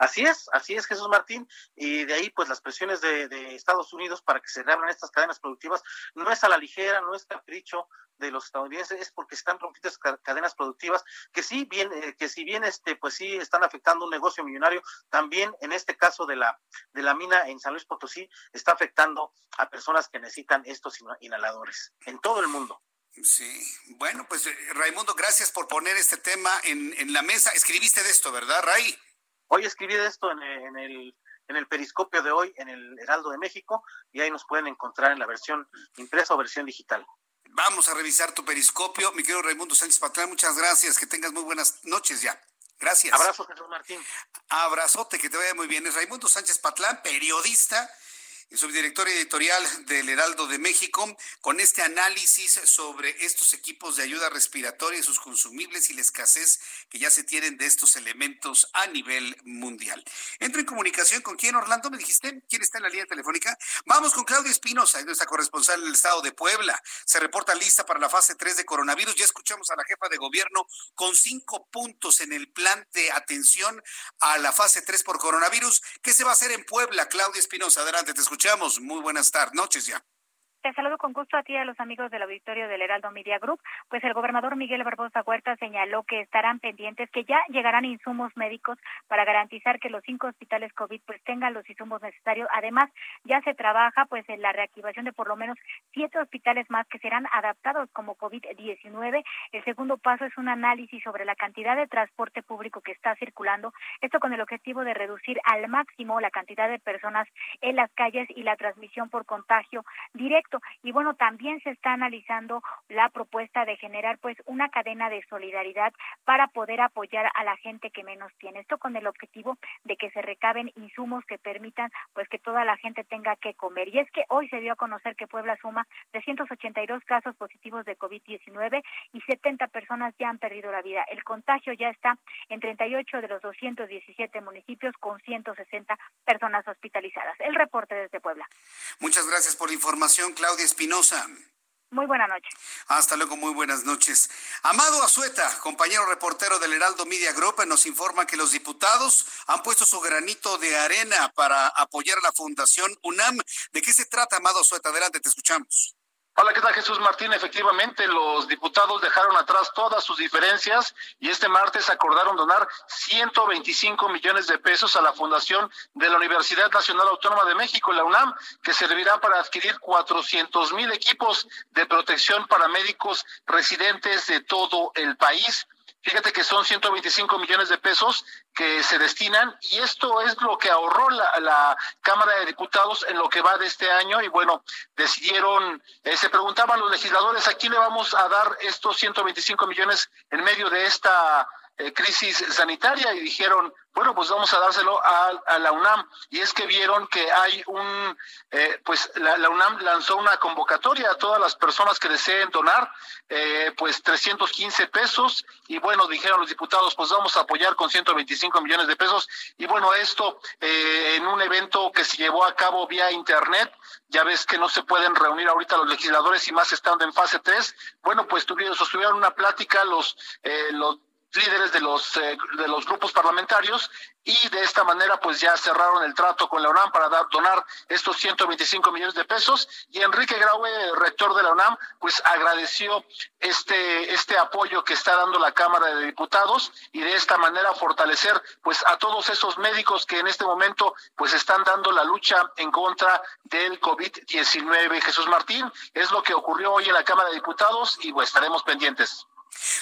Así es, así es Jesús Martín, y de ahí pues las presiones de, Estados Unidos para que se reabran estas cadenas productivas no es a la ligera, no es capricho de los estadounidenses, es porque están rompiendo cadenas productivas que sí bien, eh, que si bien este pues sí están afectando un negocio millonario, también en este caso de la de la mina en San Luis Potosí está afectando a personas que necesitan estos inhaladores en todo el mundo. Sí, bueno, pues eh, Raimundo, gracias por poner este tema en, en la mesa. Escribiste de esto, ¿verdad, Ray? Hoy escribí de esto en, en, el, en el periscopio de hoy, en el Heraldo de México, y ahí nos pueden encontrar en la versión impresa o versión digital. Vamos a revisar tu periscopio, mi querido Raimundo Sánchez Patrán. Muchas gracias, que tengas muy buenas noches ya. Gracias. Abrazo, Jesús Martín. Abrazote, que te vaya muy bien. Es Raimundo Sánchez Patlán, periodista subdirector editorial del Heraldo de México, con este análisis sobre estos equipos de ayuda respiratoria y sus consumibles y la escasez que ya se tienen de estos elementos a nivel mundial. Entro en comunicación con quién, Orlando, me dijiste, ¿quién está en la línea telefónica? Vamos con Claudia Espinosa, nuestra corresponsal en el estado de Puebla. Se reporta lista para la fase 3 de coronavirus. Ya escuchamos a la jefa de gobierno con cinco puntos en el plan de atención a la fase 3 por coronavirus. ¿Qué se va a hacer en Puebla? Claudia Espinosa, adelante, te escuchamos escuchamos. Muy buenas tardes, noches ya. Te saludo con gusto a ti y a los amigos del auditorio del Heraldo Media Group. Pues el gobernador Miguel Barbosa Huerta señaló que estarán pendientes, que ya llegarán insumos médicos para garantizar que los cinco hospitales COVID pues tengan los insumos necesarios. Además, ya se trabaja pues en la reactivación de por lo menos siete hospitales más que serán adaptados como COVID-19. El segundo paso es un análisis sobre la cantidad de transporte público que está circulando. Esto con el objetivo de reducir al máximo la cantidad de personas en las calles y la transmisión por contagio directo y bueno, también se está analizando la propuesta de generar pues una cadena de solidaridad para poder apoyar a la gente que menos tiene. Esto con el objetivo de que se recaben insumos que permitan pues que toda la gente tenga que comer. Y es que hoy se dio a conocer que Puebla suma 382 casos positivos de COVID-19 y 70 personas ya han perdido la vida. El contagio ya está en 38 de los 217 municipios con 160 personas hospitalizadas. El reporte desde Puebla. Muchas gracias por la información. Claudia Espinosa. Muy buena noche. Hasta luego, muy buenas noches. Amado Azueta, compañero reportero del Heraldo Media Group, nos informa que los diputados han puesto su granito de arena para apoyar a la Fundación UNAM. ¿De qué se trata, Amado Azueta? Adelante, te escuchamos. Hola, ¿qué tal Jesús Martín? Efectivamente, los diputados dejaron atrás todas sus diferencias y este martes acordaron donar 125 millones de pesos a la Fundación de la Universidad Nacional Autónoma de México, la UNAM, que servirá para adquirir 400 mil equipos de protección para médicos residentes de todo el país. Fíjate que son 125 millones de pesos que se destinan y esto es lo que ahorró la, Cámara de Diputados en lo que va de este año y bueno, decidieron, eh, se preguntaban los legisladores, ¿a quién le vamos a dar estos 125 millones en medio de esta eh, crisis sanitaria y dijeron, bueno, pues vamos a dárselo a, la UNAM. Y es que vieron que hay un, eh, pues la, UNAM lanzó una convocatoria a todas las personas que deseen donar, eh, pues 315 pesos. Y bueno, dijeron los diputados, pues vamos a apoyar con 125 millones de pesos. Y bueno, esto en un evento que se llevó a cabo vía internet, ya ves que no se pueden reunir ahorita los legisladores y más estando en fase 3. Bueno, pues tuvieron, sostuvieron una plática los, los líderes de los eh, de los grupos parlamentarios y de esta manera pues ya cerraron el trato con la UNAM para dar, donar estos 125 millones de pesos y Enrique Graue, rector de la UNAM, pues agradeció este este apoyo que está dando la Cámara de Diputados y de esta manera fortalecer pues a todos esos médicos que en este momento pues están dando la lucha en contra del COVID-19. Jesús Martín, es lo que ocurrió hoy en la Cámara de Diputados y pues estaremos pendientes.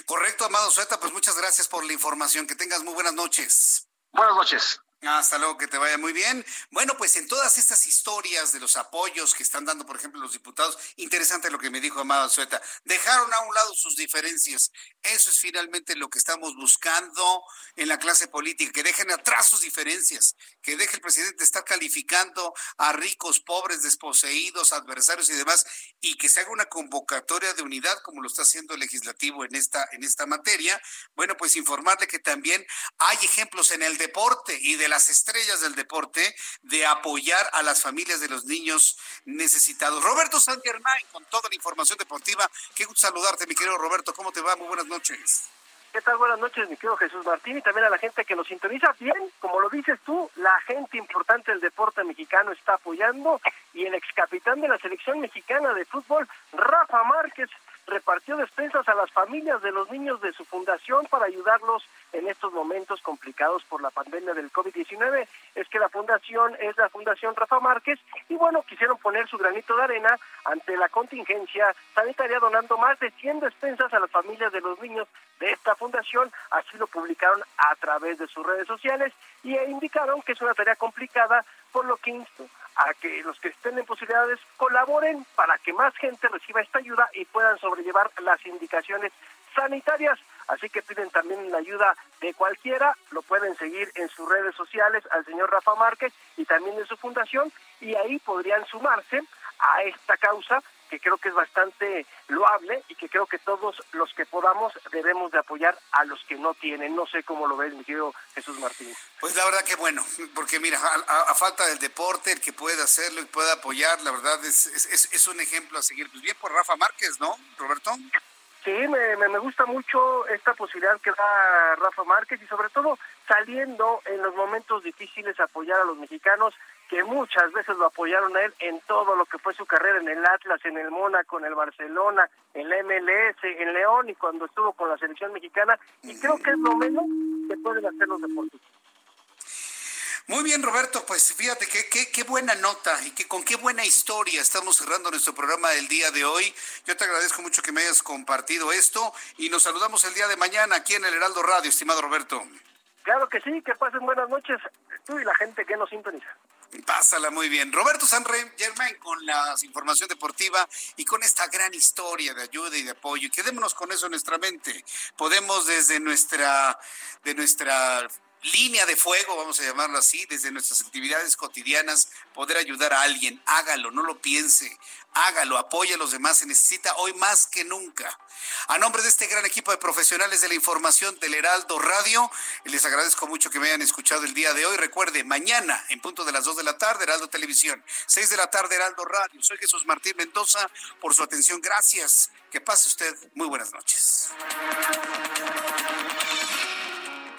Correcto, Amado Sueta, pues muchas gracias por la información. Que tengas muy buenas noches. Buenas noches. Hasta luego, que te vaya muy bien. Bueno, pues en todas estas historias de los apoyos que están dando, por ejemplo, los diputados, interesante lo que me dijo Amado Sueta, dejaron a un lado sus diferencias. Eso es finalmente lo que estamos buscando en la clase política, que dejen atrás sus diferencias, que deje el presidente estar calificando a ricos, pobres, desposeídos, adversarios y demás, y que se haga una convocatoria de unidad como lo está haciendo el legislativo en esta, en esta materia. Bueno, pues informarle que también hay ejemplos en el deporte y de las estrellas del deporte de apoyar a las familias de los niños necesitados. Roberto San Germán, con toda la información deportiva. Qué gusto saludarte, mi querido Roberto. ¿Cómo te va? Muy buenas noches. ¿Qué tal? Buenas noches, mi querido Jesús Martín, y también a la gente que nos sintoniza bien. Como lo dices tú, la gente importante del deporte mexicano está apoyando y el ex capitán de la selección mexicana de fútbol, Rafa Márquez, repartió despensas a las familias de los niños de su fundación para ayudarlos en estos momentos complicados por la pandemia del COVID-19. Es que la fundación es la Fundación Rafa Márquez y bueno, quisieron poner su granito de arena ante la contingencia sanitaria donando más de 100 despensas a las familias de los niños de esta fundación. Así lo publicaron a través de sus redes sociales y indicaron que es una tarea complicada, por lo que insto a que los que estén en posibilidades colaboren para que más gente reciba esta ayuda y puedan sobrellevar las indicaciones sanitarias. Así que piden también la ayuda de cualquiera, lo pueden seguir en sus redes sociales al señor Rafa Márquez y también en su fundación y ahí podrían sumarse a esta causa que creo que es bastante loable y que creo que todos los que podamos debemos de apoyar a los que no tienen. No sé cómo lo ves, mi querido Jesús Martínez. Pues la verdad que bueno, porque mira, a, falta del deporte, el que pueda hacerlo y pueda apoyar, la verdad es, es, es un ejemplo a seguir. Pues bien por Rafa Márquez, ¿no, Roberto? Sí, me, me, gusta mucho esta posibilidad que da Rafa Márquez y sobre todo saliendo en los momentos difíciles apoyar a los mexicanos que muchas veces lo apoyaron a él en todo lo que fue su carrera en el Atlas, en el Mónaco, en el Barcelona, en la MLS, en León y cuando estuvo con la selección mexicana y creo que es lo menos que pueden hacer los deportistas. Muy bien, Roberto, pues fíjate qué, qué, qué buena nota y que con qué buena historia estamos cerrando nuestro programa del día de hoy. Yo te agradezco mucho que me hayas compartido esto y nos saludamos el día de mañana aquí en el Heraldo Radio, estimado Roberto. Claro que sí, que pasen buenas noches tú y la gente que nos sintoniza. Pásala muy bien. Roberto San Germán con la información deportiva y con esta gran historia de ayuda y de apoyo. Y quedémonos con eso en nuestra mente. Podemos desde nuestra, de nuestra línea de fuego, vamos a llamarlo así, desde nuestras actividades cotidianas, poder ayudar a alguien. Hágalo, no lo piense. Hágalo, apoya a los demás. Se necesita hoy más que nunca. A nombre de este gran equipo de profesionales de la información del Heraldo Radio, les agradezco mucho que me hayan escuchado el día de hoy. Recuerde, mañana, en punto de las 2 de la tarde, Heraldo Televisión, 6 de la tarde, Heraldo Radio. Soy Jesús Martín Mendoza. Por su atención, gracias. Que pase usted muy buenas noches.